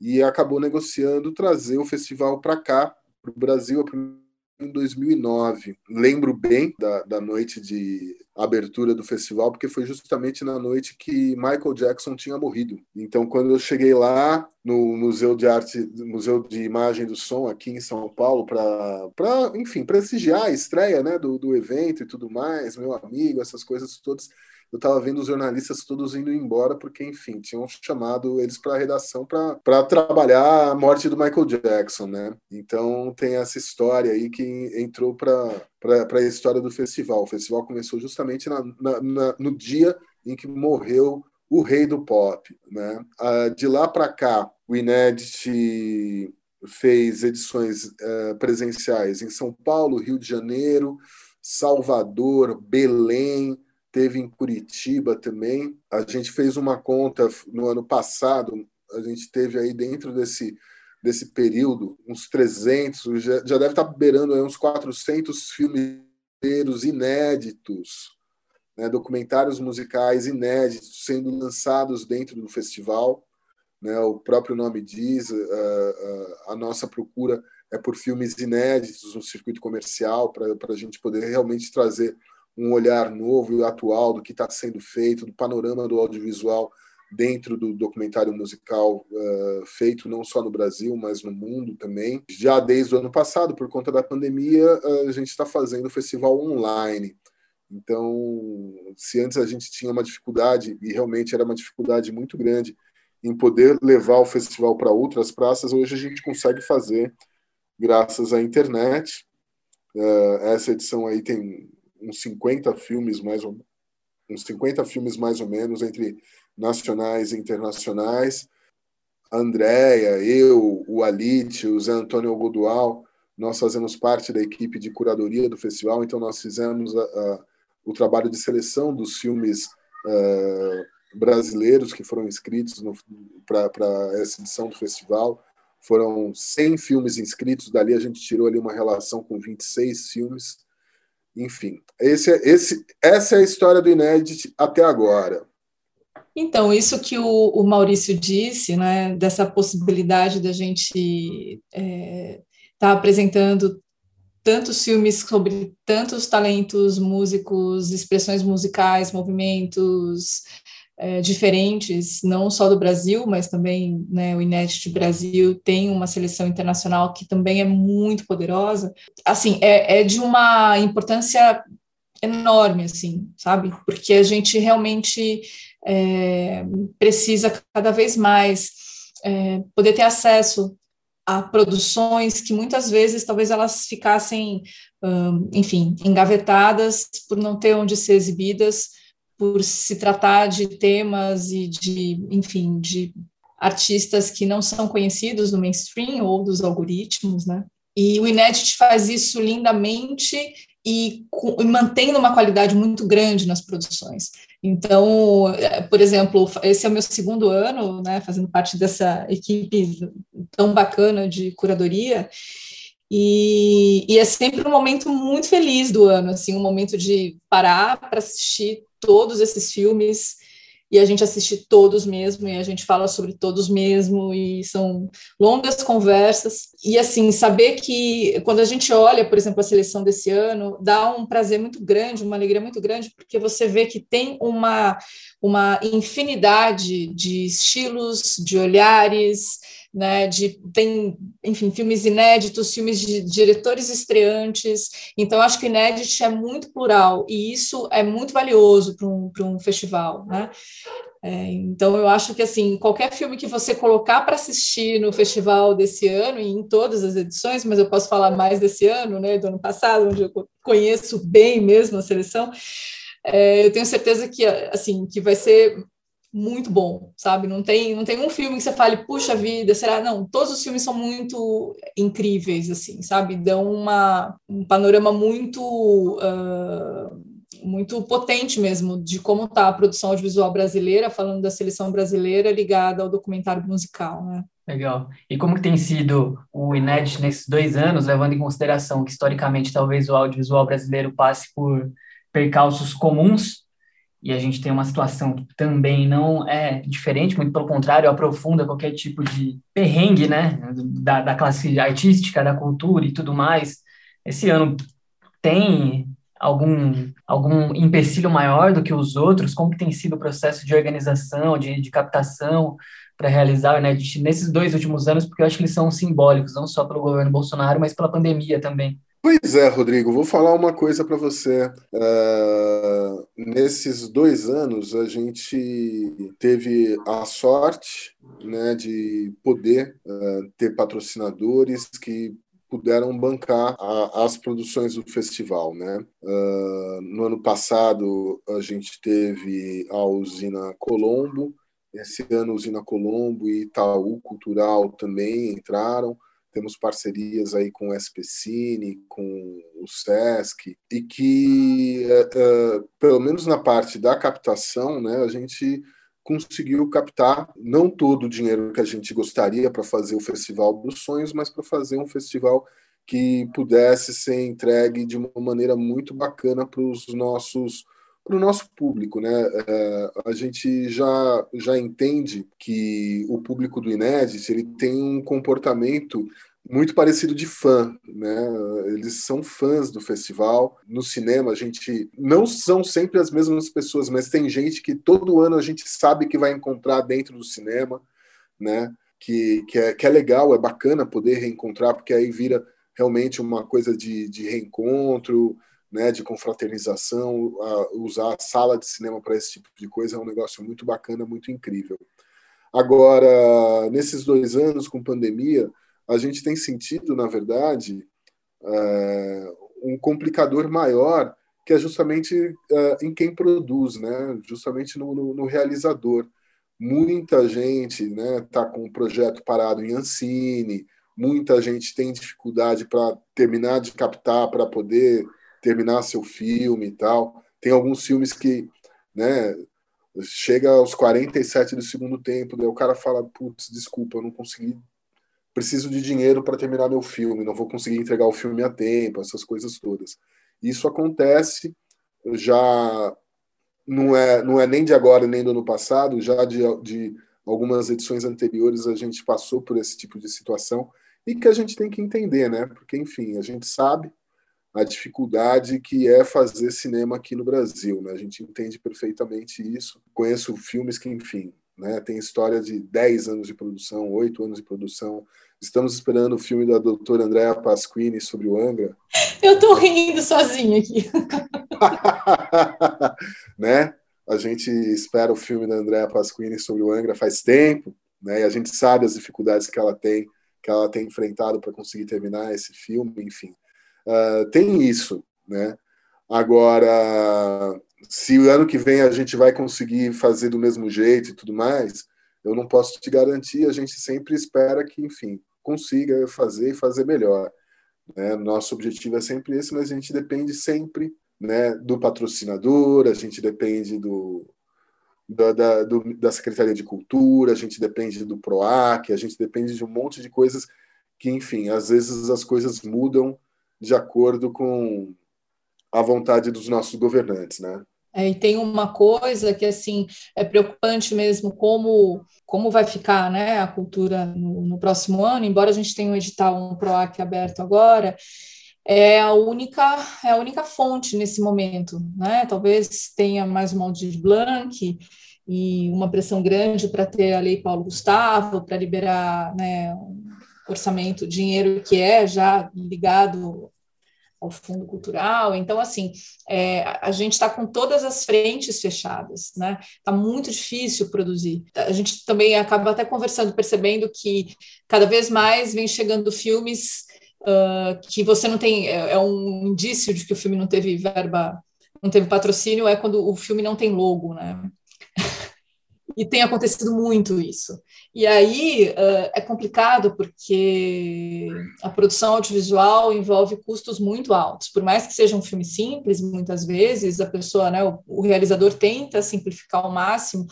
Speaker 2: e acabou negociando trazer o festival para cá, para o Brasil, a primeira em 2009. Lembro bem da, da noite de abertura do festival, porque foi justamente na noite que Michael Jackson tinha morrido. Então, quando eu cheguei lá no Museu de Arte, Museu de Imagem do Som aqui em São Paulo, para, enfim, prestigiar a estreia né, do, do evento e tudo mais, meu amigo, essas coisas todas eu estava vendo os jornalistas todos indo embora, porque, enfim, tinham chamado eles para a redação para trabalhar a morte do Michael Jackson, né? Então tem essa história aí que entrou para a história do festival. O festival começou justamente na, na, na, no dia em que morreu o rei do pop, né? Ah, de lá para cá, o Inédit fez edições uh, presenciais em São Paulo, Rio de Janeiro, Salvador, Belém, teve em Curitiba também. A gente fez uma conta no ano passado, a gente teve aí dentro desse, desse período uns 300, já, já deve estar beirando aí uns 400 filmes inéditos, né, documentários musicais inéditos sendo lançados dentro do festival. Né, o próprio nome diz, a, a nossa procura é por filmes inéditos no circuito comercial, para a gente poder realmente trazer um olhar novo e atual do que está sendo feito, do panorama do audiovisual dentro do documentário musical uh, feito não só no Brasil, mas no mundo também. Já desde o ano passado, por conta da pandemia, a gente está fazendo o festival online. Então, se antes a gente tinha uma dificuldade, e realmente era uma dificuldade muito grande, em poder levar o festival para outras praças, hoje a gente consegue fazer graças à internet. Uh, essa edição aí tem uns 50 filmes mais ou uns 50 filmes mais ou menos entre nacionais e internacionais. A Andrea, eu, o Alit, o Zé Antônio Godual, nós fazemos parte da equipe de curadoria do festival, então nós fizemos a, a, o trabalho de seleção dos filmes uh, brasileiros que foram inscritos para essa edição do festival. Foram 100 filmes inscritos, dali a gente tirou ali uma relação com 26 filmes enfim, esse, é, esse, essa é a história do Inédit até agora.
Speaker 3: Então, isso que o, o Maurício disse, né, dessa possibilidade da gente estar é, tá apresentando tantos filmes sobre tantos talentos músicos, expressões musicais, movimentos é, diferentes, não só do Brasil, mas também né, o Inédit Brasil tem uma seleção internacional que também é muito poderosa. Assim, é, é de uma importância enorme, assim, sabe? Porque a gente realmente é, precisa cada vez mais é, poder ter acesso a produções que muitas vezes talvez elas ficassem, um, enfim, engavetadas por não ter onde ser exibidas, por se tratar de temas e de, enfim, de artistas que não são conhecidos no mainstream ou dos algoritmos, né? E o Inédit faz isso lindamente e, e mantendo uma qualidade muito grande nas produções. Então, por exemplo, esse é o meu segundo ano, né, fazendo parte dessa equipe tão bacana de curadoria, e, e, é sempre um momento muito feliz do ano, assim, um momento de parar para assistir todos esses filmes e a gente assiste todos mesmo, e a gente fala sobre todos mesmo, e são longas conversas. E assim, saber que quando a gente olha, por exemplo, a seleção desse ano, dá um prazer muito grande, uma alegria muito grande, porque você vê que tem uma, uma infinidade de estilos, de olhares, né, de tem, enfim, filmes inéditos, filmes de diretores estreantes. Então, acho que o inédit é muito plural e isso é muito valioso para um, um festival, né? É, então, eu acho que assim, qualquer filme que você colocar para assistir no festival desse ano e em todas as edições, mas eu posso falar mais desse ano, né, do ano passado, onde eu conheço bem mesmo a seleção, é, eu tenho certeza que assim que vai ser muito bom, sabe? Não tem, não tem um filme que você fale, puxa vida, será? Não, todos os filmes são muito incríveis, assim, sabe? Dão uma, um panorama muito, uh, muito potente mesmo de como está a produção audiovisual brasileira, falando da seleção brasileira ligada ao documentário musical, né?
Speaker 1: Legal. E como que tem sido o inédito nesses dois anos, levando em consideração que historicamente talvez o audiovisual brasileiro passe por percalços comuns e a gente tem uma situação que também não é diferente, muito pelo contrário, aprofunda qualquer tipo de perrengue, né, da, da classe artística, da cultura e tudo mais. Esse ano tem algum algum empecilho maior do que os outros? Como que tem sido o processo de organização, de, de captação para realizar né, nesses dois últimos anos? Porque eu acho que eles são simbólicos, não só pelo governo Bolsonaro, mas pela pandemia também.
Speaker 2: Pois é, Rodrigo, vou falar uma coisa para você. Uh, nesses dois anos, a gente teve a sorte né, de poder uh, ter patrocinadores que puderam bancar a, as produções do festival, né? Uh, no ano passado a gente teve a usina Colombo, esse ano a usina Colombo e Itaú Cultural também entraram temos parcerias aí com o SPCine, com o SESC, e que, uh, pelo menos na parte da captação, né, a gente conseguiu captar não todo o dinheiro que a gente gostaria para fazer o Festival dos Sonhos, mas para fazer um festival que pudesse ser entregue de uma maneira muito bacana para os nossos para o nosso público, né? É, a gente já, já entende que o público do Inédit ele tem um comportamento muito parecido de fã, né? Eles são fãs do festival. No cinema, a gente não são sempre as mesmas pessoas, mas tem gente que todo ano a gente sabe que vai encontrar dentro do cinema, né? Que, que, é, que é legal, é bacana poder reencontrar, porque aí vira realmente uma coisa de, de reencontro, né, de confraternização, usar a sala de cinema para esse tipo de coisa é um negócio muito bacana, muito incrível. Agora, nesses dois anos com pandemia, a gente tem sentido, na verdade, é, um complicador maior, que é justamente é, em quem produz, né? justamente no, no, no realizador. Muita gente está né, tá com o projeto parado em Ancine, muita gente tem dificuldade para terminar de captar, para poder terminar seu filme e tal. Tem alguns filmes que, né, chega aos 47 do segundo tempo, daí o cara fala, putz, desculpa, eu não consegui, preciso de dinheiro para terminar meu filme, não vou conseguir entregar o filme a tempo, essas coisas todas. Isso acontece já não é, não é nem de agora nem do ano passado, já de, de algumas edições anteriores a gente passou por esse tipo de situação e que a gente tem que entender, né? Porque, enfim, a gente sabe a dificuldade que é fazer cinema aqui no Brasil, né? A gente entende perfeitamente isso. Conheço filmes que, enfim, né, tem história de 10 anos de produção, 8 anos de produção. Estamos esperando o filme da doutora Andrea Pasquini sobre o Angra.
Speaker 3: Eu tô rindo sozinha aqui.
Speaker 2: né? A gente espera o filme da Andrea Pasquini sobre o Angra faz tempo, né? E a gente sabe as dificuldades que ela tem, que ela tem enfrentado para conseguir terminar esse filme, enfim. Uh, tem isso, né? Agora, se o ano que vem a gente vai conseguir fazer do mesmo jeito e tudo mais, eu não posso te garantir. A gente sempre espera que, enfim, consiga fazer e fazer melhor. Né? Nosso objetivo é sempre esse, mas a gente depende sempre né, do patrocinador, a gente depende do, da, da, do, da Secretaria de Cultura, a gente depende do PROAC, a gente depende de um monte de coisas que, enfim, às vezes as coisas mudam de acordo com a vontade dos nossos governantes, né?
Speaker 3: É, e tem uma coisa que assim é preocupante mesmo como como vai ficar né, a cultura no, no próximo ano, embora a gente tenha um edital, um PROAC aberto agora, é a única é a única fonte nesse momento, né? Talvez tenha mais um de Blanc e uma pressão grande para ter a lei Paulo Gustavo para liberar né, orçamento, dinheiro que é já ligado ao fundo cultural. Então, assim, é, a gente está com todas as frentes fechadas, né? Está muito difícil produzir. A gente também acaba até conversando, percebendo que cada vez mais vem chegando filmes uh, que você não tem, é, é, um indício de que o filme não teve verba, não teve patrocínio, é quando o filme não tem logo, né? E tem acontecido muito isso. E aí uh, é complicado porque a produção audiovisual envolve custos muito altos. Por mais que seja um filme simples, muitas vezes a pessoa, né, o, o realizador tenta simplificar ao máximo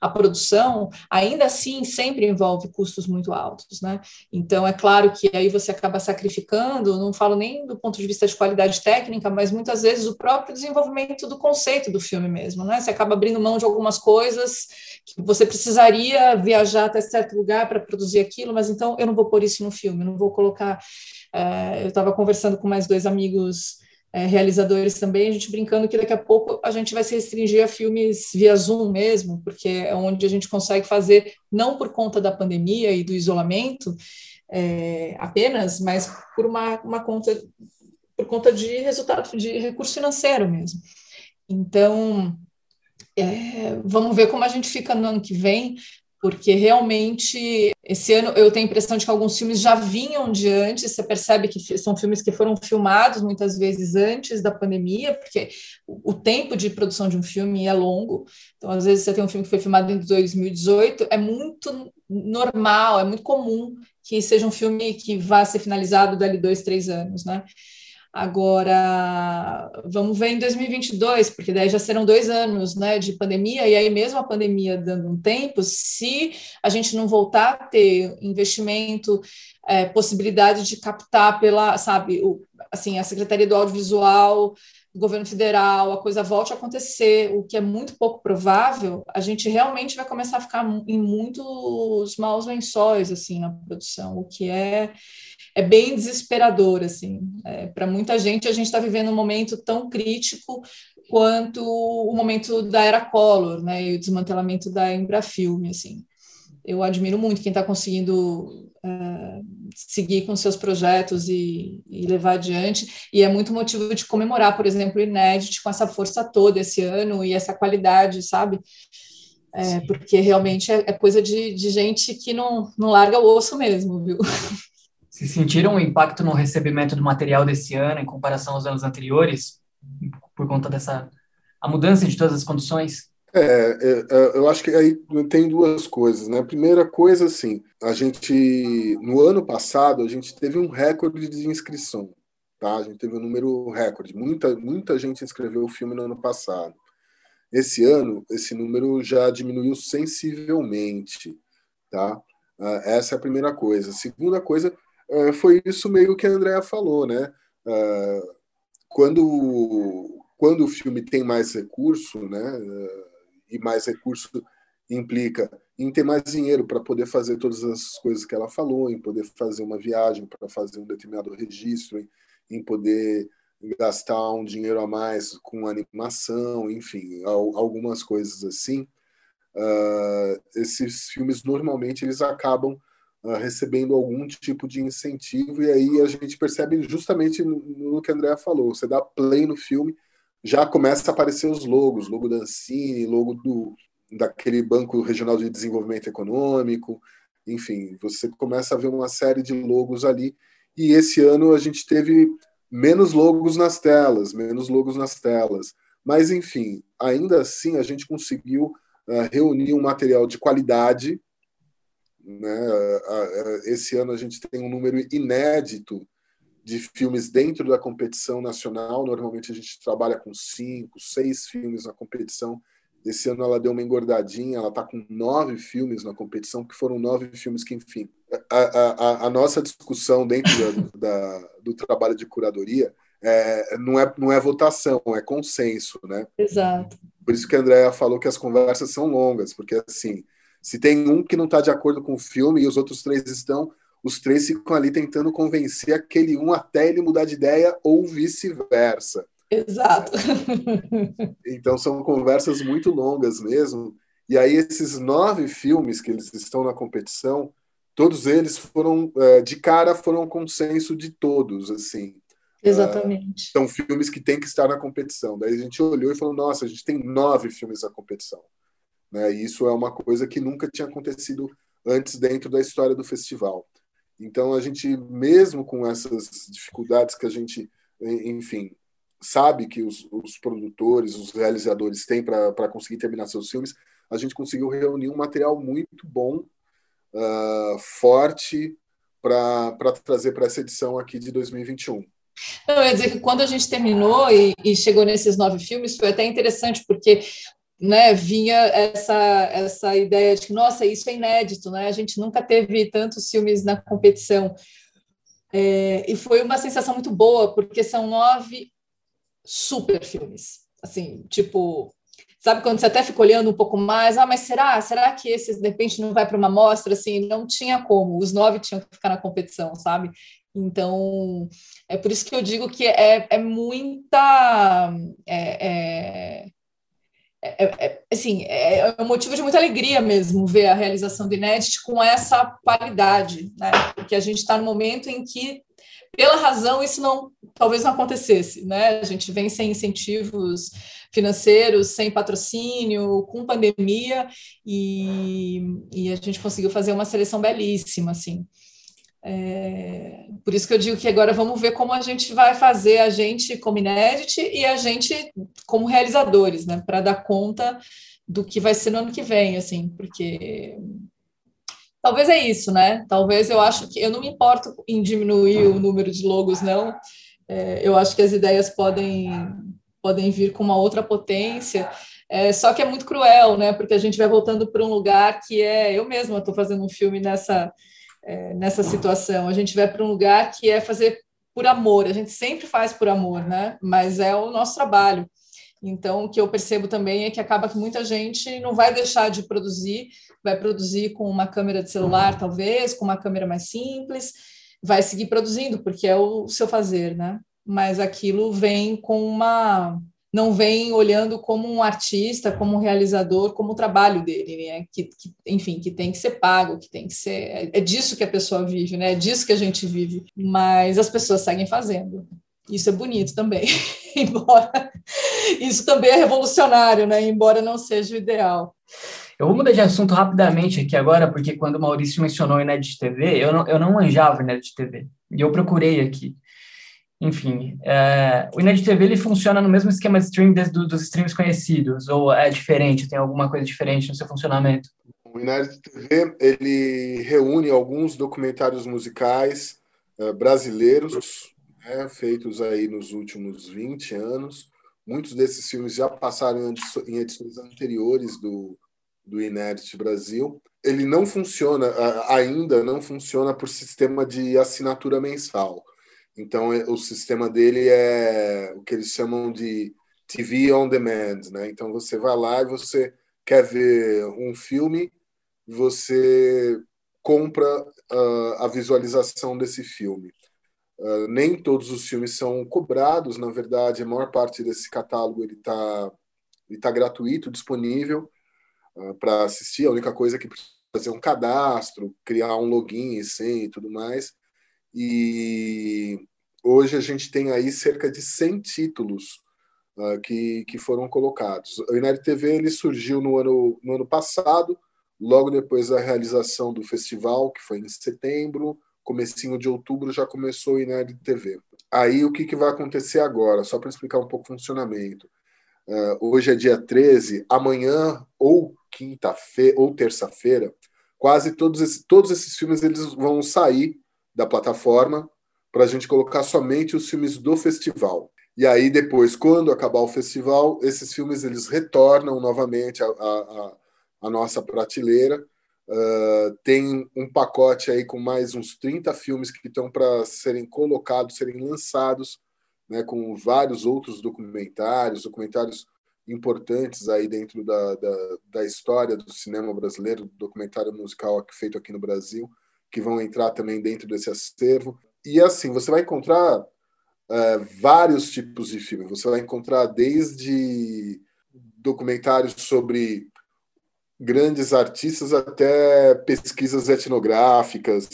Speaker 3: a produção, ainda assim sempre envolve custos muito altos, né? Então é claro que aí você acaba sacrificando, não falo nem do ponto de vista de qualidade técnica, mas muitas vezes o próprio desenvolvimento do conceito do filme mesmo, né? Você acaba abrindo mão de algumas coisas que você precisaria viajar até certo lugar para produzir aquilo, mas então eu não vou pôr isso no filme, não vou colocar. É, eu estava conversando com mais dois amigos é, realizadores também, a gente brincando que daqui a pouco a gente vai se restringir a filmes via Zoom mesmo, porque é onde a gente consegue fazer, não por conta da pandemia e do isolamento é, apenas, mas por uma, uma conta por conta de resultado de recurso financeiro mesmo. Então, é, vamos ver como a gente fica no ano que vem, porque realmente esse ano eu tenho a impressão de que alguns filmes já vinham de antes, você percebe que são filmes que foram filmados muitas vezes antes da pandemia, porque o tempo de produção de um filme é longo, então às vezes você tem um filme que foi filmado em 2018, é muito normal, é muito comum que seja um filme que vá ser finalizado dali dois, três anos, né? Agora, vamos ver em 2022, porque daí já serão dois anos né, de pandemia, e aí, mesmo a pandemia dando um tempo, se a gente não voltar a ter investimento, é, possibilidade de captar pela, sabe, o, assim, a Secretaria do Audiovisual, do governo federal, a coisa volte a acontecer, o que é muito pouco provável, a gente realmente vai começar a ficar em muitos maus lençóis, assim, na produção, o que é é bem desesperador, assim. É, Para muita gente, a gente está vivendo um momento tão crítico quanto o momento da era Collor, né, e o desmantelamento da Embrafilme, assim. Eu admiro muito quem está conseguindo uh, seguir com seus projetos e, e, levar adiante, e é muito motivo de comemorar, por exemplo, o Inédit com essa força toda esse ano e essa qualidade, sabe? É, porque realmente é, é coisa de, de, gente que não, não larga o osso mesmo, viu?
Speaker 1: Se sentiram o impacto no recebimento do material desse ano em comparação aos anos anteriores, por conta dessa a mudança de todas as condições?
Speaker 2: É, é, é, eu acho que aí tem duas coisas, né? Primeira coisa, assim, a gente no ano passado a gente teve um recorde de inscrição, tá? A gente teve um número recorde, muita muita gente inscreveu o filme no ano passado. Esse ano esse número já diminuiu sensivelmente, tá? Ah, essa é a primeira coisa. Segunda coisa, é, foi isso meio que a Andrea falou, né? Uh, quando, quando o filme tem mais recurso, né, e mais recurso implica em ter mais dinheiro para poder fazer todas as coisas que ela falou, em poder fazer uma viagem para fazer um determinado registro, em, em, poder gastar um dinheiro a mais com animação, enfim, algumas coisas assim. Uh, esses filmes normalmente eles acabam uh, recebendo algum tipo de incentivo e aí a gente percebe justamente no, no que a Andrea falou. Você dá play no filme, já começa a aparecer os logos, logo da Ancine, logo do daquele Banco Regional de Desenvolvimento Econômico, enfim, você começa a ver uma série de logos ali. E esse ano a gente teve menos logos nas telas, menos logos nas telas. Mas, enfim, ainda assim a gente conseguiu uh, reunir um material de qualidade. Né? Esse ano a gente tem um número inédito de filmes dentro da competição nacional. Normalmente a gente trabalha com cinco, seis filmes na competição esse ano ela deu uma engordadinha, ela está com nove filmes na competição, que foram nove filmes que, enfim, a, a, a nossa discussão dentro da, da, do trabalho de curadoria é, não, é, não é votação, é consenso, né?
Speaker 3: Exato.
Speaker 2: Por isso que a Andrea falou que as conversas são longas, porque assim, se tem um que não está de acordo com o filme e os outros três estão, os três ficam ali tentando convencer aquele um até ele mudar de ideia ou vice-versa.
Speaker 3: Exato.
Speaker 2: Então são conversas muito longas mesmo. E aí esses nove filmes que eles estão na competição, todos eles foram é, de cara foram consenso de todos, assim.
Speaker 3: Exatamente.
Speaker 2: Uh, são filmes que têm que estar na competição. Daí a gente olhou e falou: nossa, a gente tem nove filmes na competição. Né? E isso é uma coisa que nunca tinha acontecido antes dentro da história do festival. Então a gente, mesmo com essas dificuldades que a gente, enfim, sabe que os, os produtores, os realizadores têm para conseguir terminar seus filmes, a gente conseguiu reunir um material muito bom, uh, forte, para trazer para essa edição aqui de 2021.
Speaker 3: Não, eu ia dizer que quando a gente terminou e, e, chegou nesses nove filmes, foi até interessante, porque né, vinha essa, essa ideia de que, nossa, isso é inédito, né? a gente nunca teve tantos filmes na competição. É, e foi uma sensação muito boa, porque são nove super filmes. Assim, tipo, sabe quando você até fica olhando um pouco mais, ah, mas será? Será que esse de repente não vai para uma mostra? Assim, não tinha como, os nove tinham que ficar na competição, sabe? Então, é por isso que eu digo que é, é muita. É, é, é, é, assim, é um motivo de muita alegria mesmo ver a realização do Inédit com essa qualidade, né? Porque a gente está no momento em que pela razão isso não talvez não acontecesse, né? A gente vem sem incentivos financeiros, sem patrocínio, com pandemia e, e a gente conseguiu fazer uma seleção belíssima, assim. É, por isso que eu digo que agora vamos ver como a gente vai fazer a gente como Inédit e a gente como realizadores, né? Para dar conta do que vai ser no ano que vem, assim, porque Talvez é isso, né? Talvez eu acho que eu não me importo em diminuir o número de logos, não. É, eu acho que as ideias podem podem vir com uma outra potência. É, só que é muito cruel, né? Porque a gente vai voltando para um lugar que é eu mesma estou fazendo um filme nessa é, nessa situação. A gente vai para um lugar que é fazer por amor. A gente sempre faz por amor, né? Mas é o nosso trabalho. Então, o que eu percebo também é que acaba que muita gente não vai deixar de produzir, vai produzir com uma câmera de celular, talvez, com uma câmera mais simples, vai seguir produzindo, porque é o seu fazer, né? Mas aquilo vem com uma. Não vem olhando como um artista, como um realizador, como o trabalho dele, né? Que, que, enfim, que tem que ser pago, que tem que ser. É, é disso que a pessoa vive, né? É disso que a gente vive. Mas as pessoas seguem fazendo. Isso é bonito também, embora isso também é revolucionário, né? Embora não seja o ideal.
Speaker 1: Eu vou mudar de assunto rapidamente aqui agora, porque quando o Maurício mencionou o Inédit TV, eu não, eu não manjava o Inédit TV, e eu procurei aqui. Enfim, é, o Inédit TV ele funciona no mesmo esquema de stream do, dos streams conhecidos, ou é diferente, tem alguma coisa diferente no seu funcionamento?
Speaker 2: O Inédit TV, ele reúne alguns documentários musicais uh, brasileiros, né, feitos aí nos últimos 20 anos. Muitos desses filmes já passaram em edições anteriores do, do Inert Brasil. Ele não funciona, ainda não funciona por sistema de assinatura mensal. Então, é, o sistema dele é o que eles chamam de TV on demand, né? Então, você vai lá e você quer ver um filme, você compra uh, a visualização desse filme. Uh, nem todos os filmes são cobrados, na verdade, a maior parte desse catálogo ele está ele tá gratuito, disponível uh, para assistir. A única coisa é que precisa fazer um cadastro, criar um login e senha e tudo mais. E hoje a gente tem aí cerca de 100 títulos uh, que, que foram colocados. O Inédit TV ele surgiu no ano, no ano passado, logo depois da realização do festival, que foi em setembro, comecinho de outubro já começou o Inédit TV. Aí o que, que vai acontecer agora? Só para explicar um pouco o funcionamento. Uh, hoje é dia 13, amanhã ou quinta-feira ou terça-feira, quase todos esses, todos esses filmes eles vão sair da plataforma para a gente colocar somente os filmes do festival. E aí depois, quando acabar o festival, esses filmes eles retornam novamente à, à, à nossa prateleira. Uh, tem um pacote aí com mais uns 30 filmes que estão para serem colocados, serem lançados, né, com vários outros documentários, documentários importantes aí dentro da, da, da história do cinema brasileiro, documentário musical feito aqui no Brasil, que vão entrar também dentro desse acervo. E assim, você vai encontrar é, vários tipos de filme. Você vai encontrar desde documentários sobre grandes artistas até pesquisas etnográficas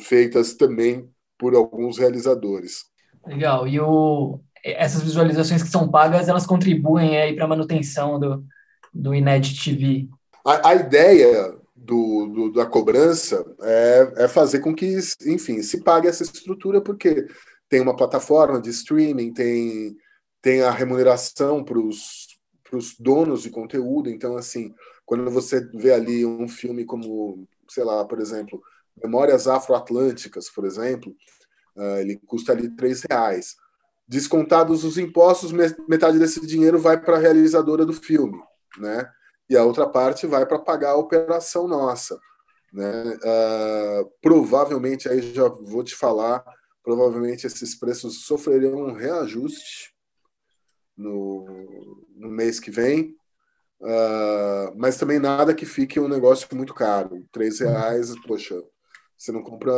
Speaker 2: feitas também por alguns realizadores.
Speaker 1: Legal. E o, essas visualizações que são pagas, elas contribuem aí para a manutenção do, do Inédit TV?
Speaker 2: A, a ideia do, do, da cobrança é, é fazer com que, enfim, se pague essa estrutura, porque tem uma plataforma de streaming, tem, tem a remuneração para os donos de conteúdo. Então, assim, quando você vê ali um filme como, sei lá, por exemplo, Memórias Afro-Atlânticas, por exemplo, uh, ele custa ali três reais. Descontados os impostos, metade desse dinheiro vai para a realizadora do filme, né? E a outra parte vai para pagar a operação nossa. Né? Uh, provavelmente, aí já vou te falar, provavelmente esses preços sofrerão um reajuste no, no mês que vem, uh, mas também nada que fique um negócio muito caro. Três reais, poxa, você não compra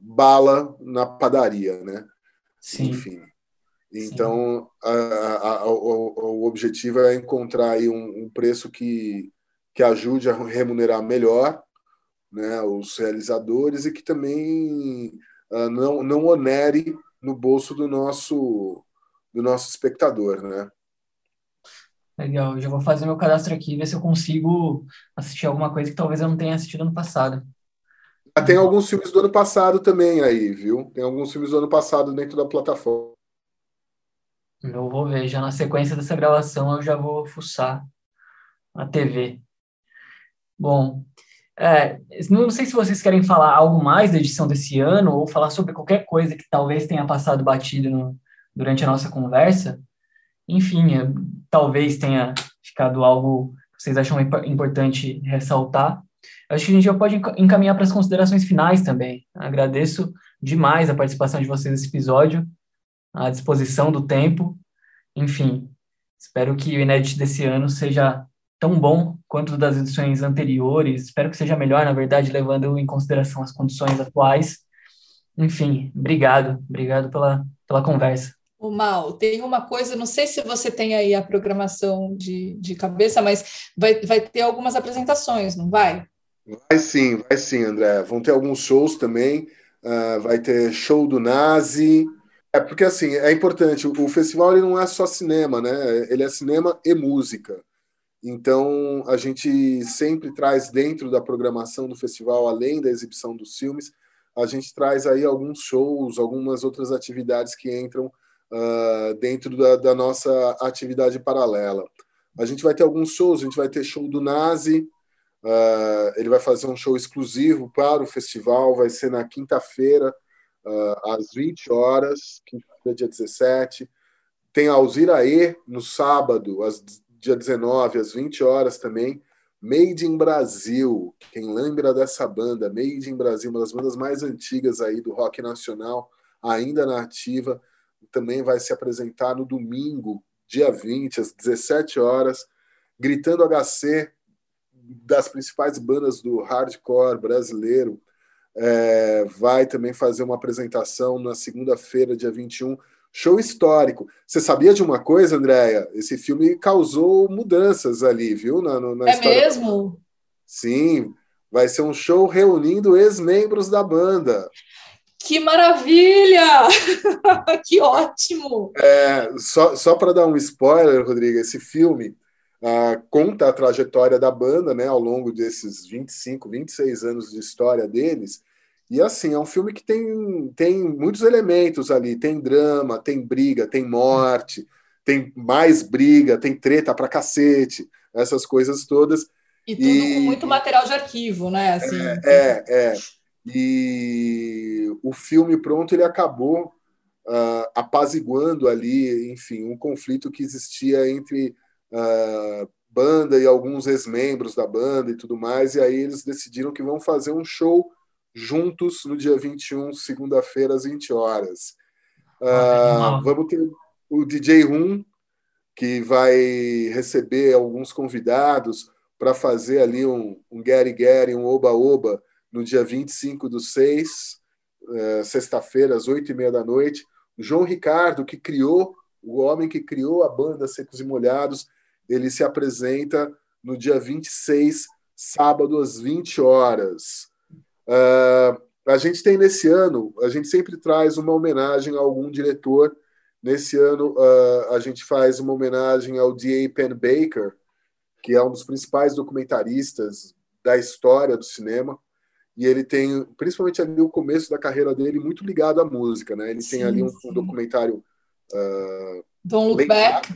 Speaker 2: bala na padaria, né?
Speaker 1: Sim.
Speaker 2: Enfim. Então, a, a, a, o, o, objetivo é encontrar aí um, um, preço que, que ajude a remunerar melhor né, os realizadores e que também uh, não, não onere no bolso do nosso, do nosso espectador, né?
Speaker 1: Legal, eu já vou fazer meu cadastro aqui ver se eu consigo assistir alguma coisa que talvez eu não tenha assistido no passado.
Speaker 2: Ah, tem alguns filmes do ano passado também aí, viu? Tem alguns filmes do ano passado dentro da plataforma.
Speaker 1: Eu vou ver, já na sequência dessa gravação eu já vou fuçar a TV. Bom, é, não sei se vocês querem falar algo mais da edição desse ano ou falar sobre qualquer coisa que talvez tenha passado batido no, durante a nossa conversa. Enfim, é, talvez tenha ficado algo que vocês acham importante ressaltar. Acho que a gente já pode encaminhar para as considerações finais também. Agradeço demais a participação de vocês nesse episódio à disposição do tempo. Enfim, espero que o Inédit desse ano seja tão bom quanto das edições anteriores. Espero que seja melhor, na verdade, levando em consideração as condições atuais. Enfim, obrigado, obrigado pela, pela conversa.
Speaker 3: O Mal, tem uma coisa, não sei se você tem aí a programação de, de cabeça, mas vai, vai ter algumas apresentações, não vai?
Speaker 2: Vai sim, vai sim, André. Vão ter alguns shows também. Uh, vai ter show do Nazi, é porque assim, é importante, o festival ele não é só cinema, né? Ele é cinema e música. Então, a gente sempre traz dentro da programação do festival, além da exibição dos filmes, a gente traz aí alguns shows, algumas outras atividades que entram uh, dentro da, da, nossa atividade paralela. A gente vai ter alguns shows, a gente vai ter show do Nazi, uh, ele vai fazer um show exclusivo para o festival, vai ser na quinta-feira, uh, às 20 horas, quinta-feira, dia 17. Tem a Alzira E no sábado, às, dia 19, às 20 horas também. Made in Brasil, quem lembra dessa banda, Made in Brasil, uma das bandas mais antigas aí do rock nacional, ainda na ativa, também vai se apresentar no domingo, dia 20, às 17 horas, gritando HC das principais bandas do hardcore brasileiro. É, vai também fazer uma apresentação na segunda-feira, dia 21, show histórico. Você sabia de uma coisa, Andréia? Esse filme causou mudanças ali, viu? Na, na
Speaker 3: é mesmo?
Speaker 2: Sim, vai ser um show reunindo ex-membros da banda.
Speaker 3: Que maravilha! que ótimo!
Speaker 2: É, só só para dar um spoiler, Rodrigo, esse filme uh, conta a trajetória da banda né, ao longo desses 25, 26 anos de história deles. E assim, é um filme que tem, tem muitos elementos ali: tem drama, tem briga, tem morte, tem mais briga, tem treta pra cacete, essas coisas todas.
Speaker 3: E tudo e, com muito material de arquivo, né? Assim,
Speaker 2: é, é, é. E o filme pronto ele acabou uh, apaziguando ali, enfim, um conflito que existia entre uh, banda e alguns ex-membros da banda e tudo mais. E aí eles decidiram que vão fazer um show juntos no dia 21, segunda-feira, às 20 horas. Uh, vamos ter o DJ Rum, que vai receber alguns convidados para fazer ali um, um Gary Gary, um Oba Oba, no dia 25 do 6, uh, sexta-feira, às 8 e meia da noite. O João Ricardo, que criou, o homem que criou a banda Secos e Molhados, ele se apresenta no dia 26, sábado, às 20 horas. Uh, a gente tem nesse ano, a gente sempre traz uma homenagem a algum diretor. Nesse ano, uh, a gente faz uma homenagem ao D.A. Penn Baker, que é um dos principais documentaristas da história do cinema. E ele tem, principalmente ali o começo da carreira dele, muito ligado à música, né? Ele sim, tem ali um, um documentário. Uh,
Speaker 3: Don't Look Back.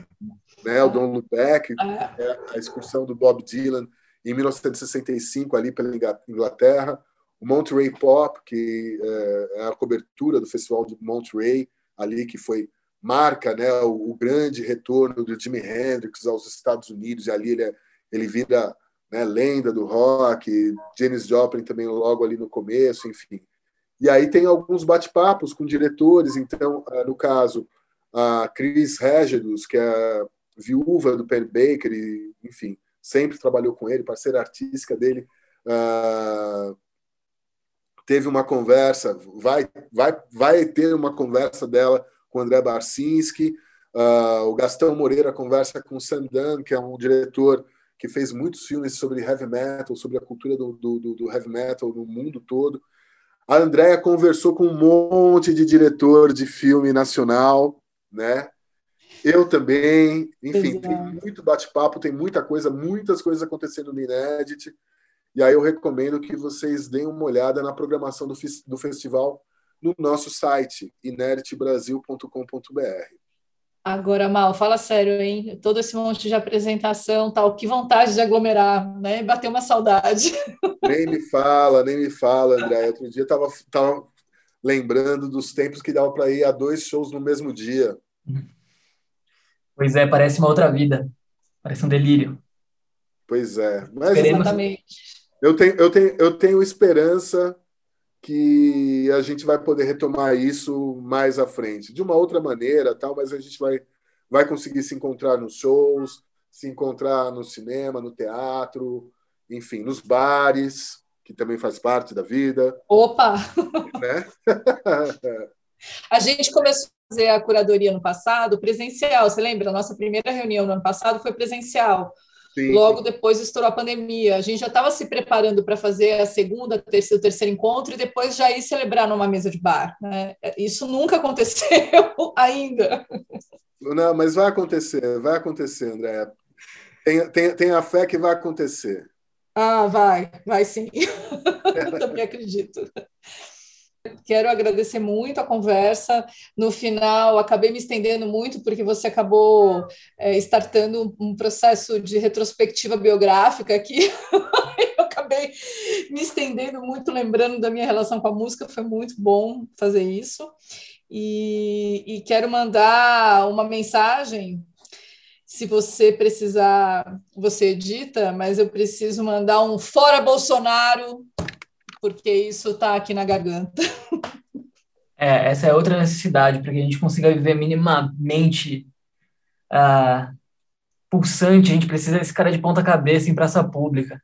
Speaker 2: Né? O Don't Look Back, é. é a excursão do Bob Dylan em 1965 ali pela Inglaterra. O Monterey Pop, que é, é a cobertura do festival de Monterey, ali que foi marca né, o, o, grande retorno do Jimi Hendrix aos Estados Unidos, e ali ele, é, ele vira né, lenda do rock, James Joplin também logo ali no começo, enfim. E aí tem alguns bate-papos com diretores, então, ah, no caso, a Chris Regidus, que é viúva do Penn Baker, e, enfim, sempre trabalhou com ele, parceira artística dele, uh, teve uma conversa, vai, vai, vai ter uma conversa dela com o André Barcinski, uh, o Gastão Moreira conversa com o Sam que é um diretor que fez muitos filmes sobre heavy metal, sobre a cultura do, do, do heavy metal no mundo todo. A Andrea conversou com um monte de diretor de filme nacional, né? Eu também, enfim, Exato. tem muito bate-papo, tem muita coisa, muitas coisas acontecendo no Inédit. E aí eu recomendo que vocês deem uma olhada na programação do, do festival no nosso site, ineditbrasil.com.br.
Speaker 3: Agora, Mal, fala sério, hein? Todo esse monte de apresentação, tal, que vontade de aglomerar, né? Bater uma saudade.
Speaker 2: Nem me fala, nem me fala, André. Outro dia estava tava lembrando dos tempos que dava para ir a dois shows no mesmo dia.
Speaker 1: Pois é, parece uma outra vida. Parece um delírio.
Speaker 2: Pois é. Mas Exatamente. Eu tenho, eu, tenho, eu tenho esperança que a gente vai poder retomar isso mais à frente, de uma outra maneira, tal, mas a gente vai, vai conseguir se encontrar nos shows, se encontrar no cinema, no teatro, enfim, nos bares, que também faz parte da vida.
Speaker 3: Opa! Né? a gente começou fazer a curadoria no passado presencial, você lembra? A nossa primeira reunião no ano passado foi presencial. Sim. Logo depois estourou a pandemia. A gente já estava se preparando para fazer a segunda, terceiro, terceiro encontro e depois já ir celebrar numa mesa de bar. Né? Isso nunca aconteceu ainda.
Speaker 2: Não, mas vai acontecer, vai acontecer, André. Tenha, tenha, tenha fé que vai acontecer.
Speaker 3: Ah, vai, vai sim. Eu também acredito. Quero agradecer muito a conversa. No final, acabei me estendendo muito, porque você acabou é, startando um processo de retrospectiva biográfica aqui. Eu acabei me estendendo muito, lembrando da minha relação com a música. Foi muito bom fazer isso. E, e quero mandar uma mensagem. Se você precisar, você edita, mas eu preciso mandar um fora Bolsonaro porque isso está aqui na garganta.
Speaker 1: É, essa é outra necessidade, para que a gente consiga viver minimamente uh, pulsante, a gente precisa desse cara de ponta cabeça em praça pública.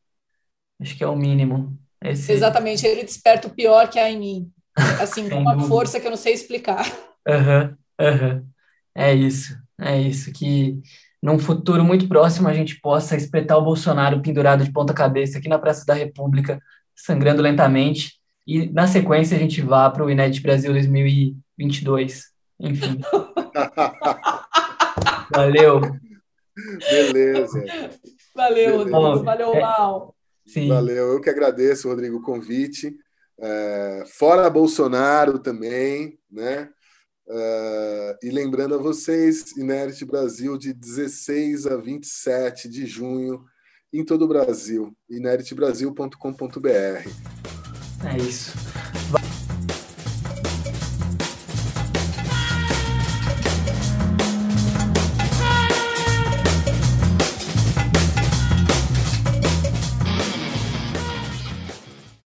Speaker 1: Acho que é o mínimo. Esse...
Speaker 3: Exatamente, ele desperta o pior que há em mim. Assim, com uma força que eu não sei explicar.
Speaker 1: Uhum. Uhum. É isso, é isso. Que num futuro muito próximo a gente possa espetar o Bolsonaro pendurado de ponta cabeça aqui na Praça da República, sangrando lentamente, e na sequência a gente vá para o Inédit Brasil 2022. Enfim. Valeu.
Speaker 2: Beleza.
Speaker 3: Valeu, Rodrigo. Valeu, é, Mal.
Speaker 2: Sim. Valeu. Eu que agradeço, Rodrigo, o convite. É, fora Bolsonaro também, né? Uh, e lembrando a vocês, Inert Brasil de 16 a 27 de junho em todo o Brasil, inertbrasil.com.br.
Speaker 1: É isso.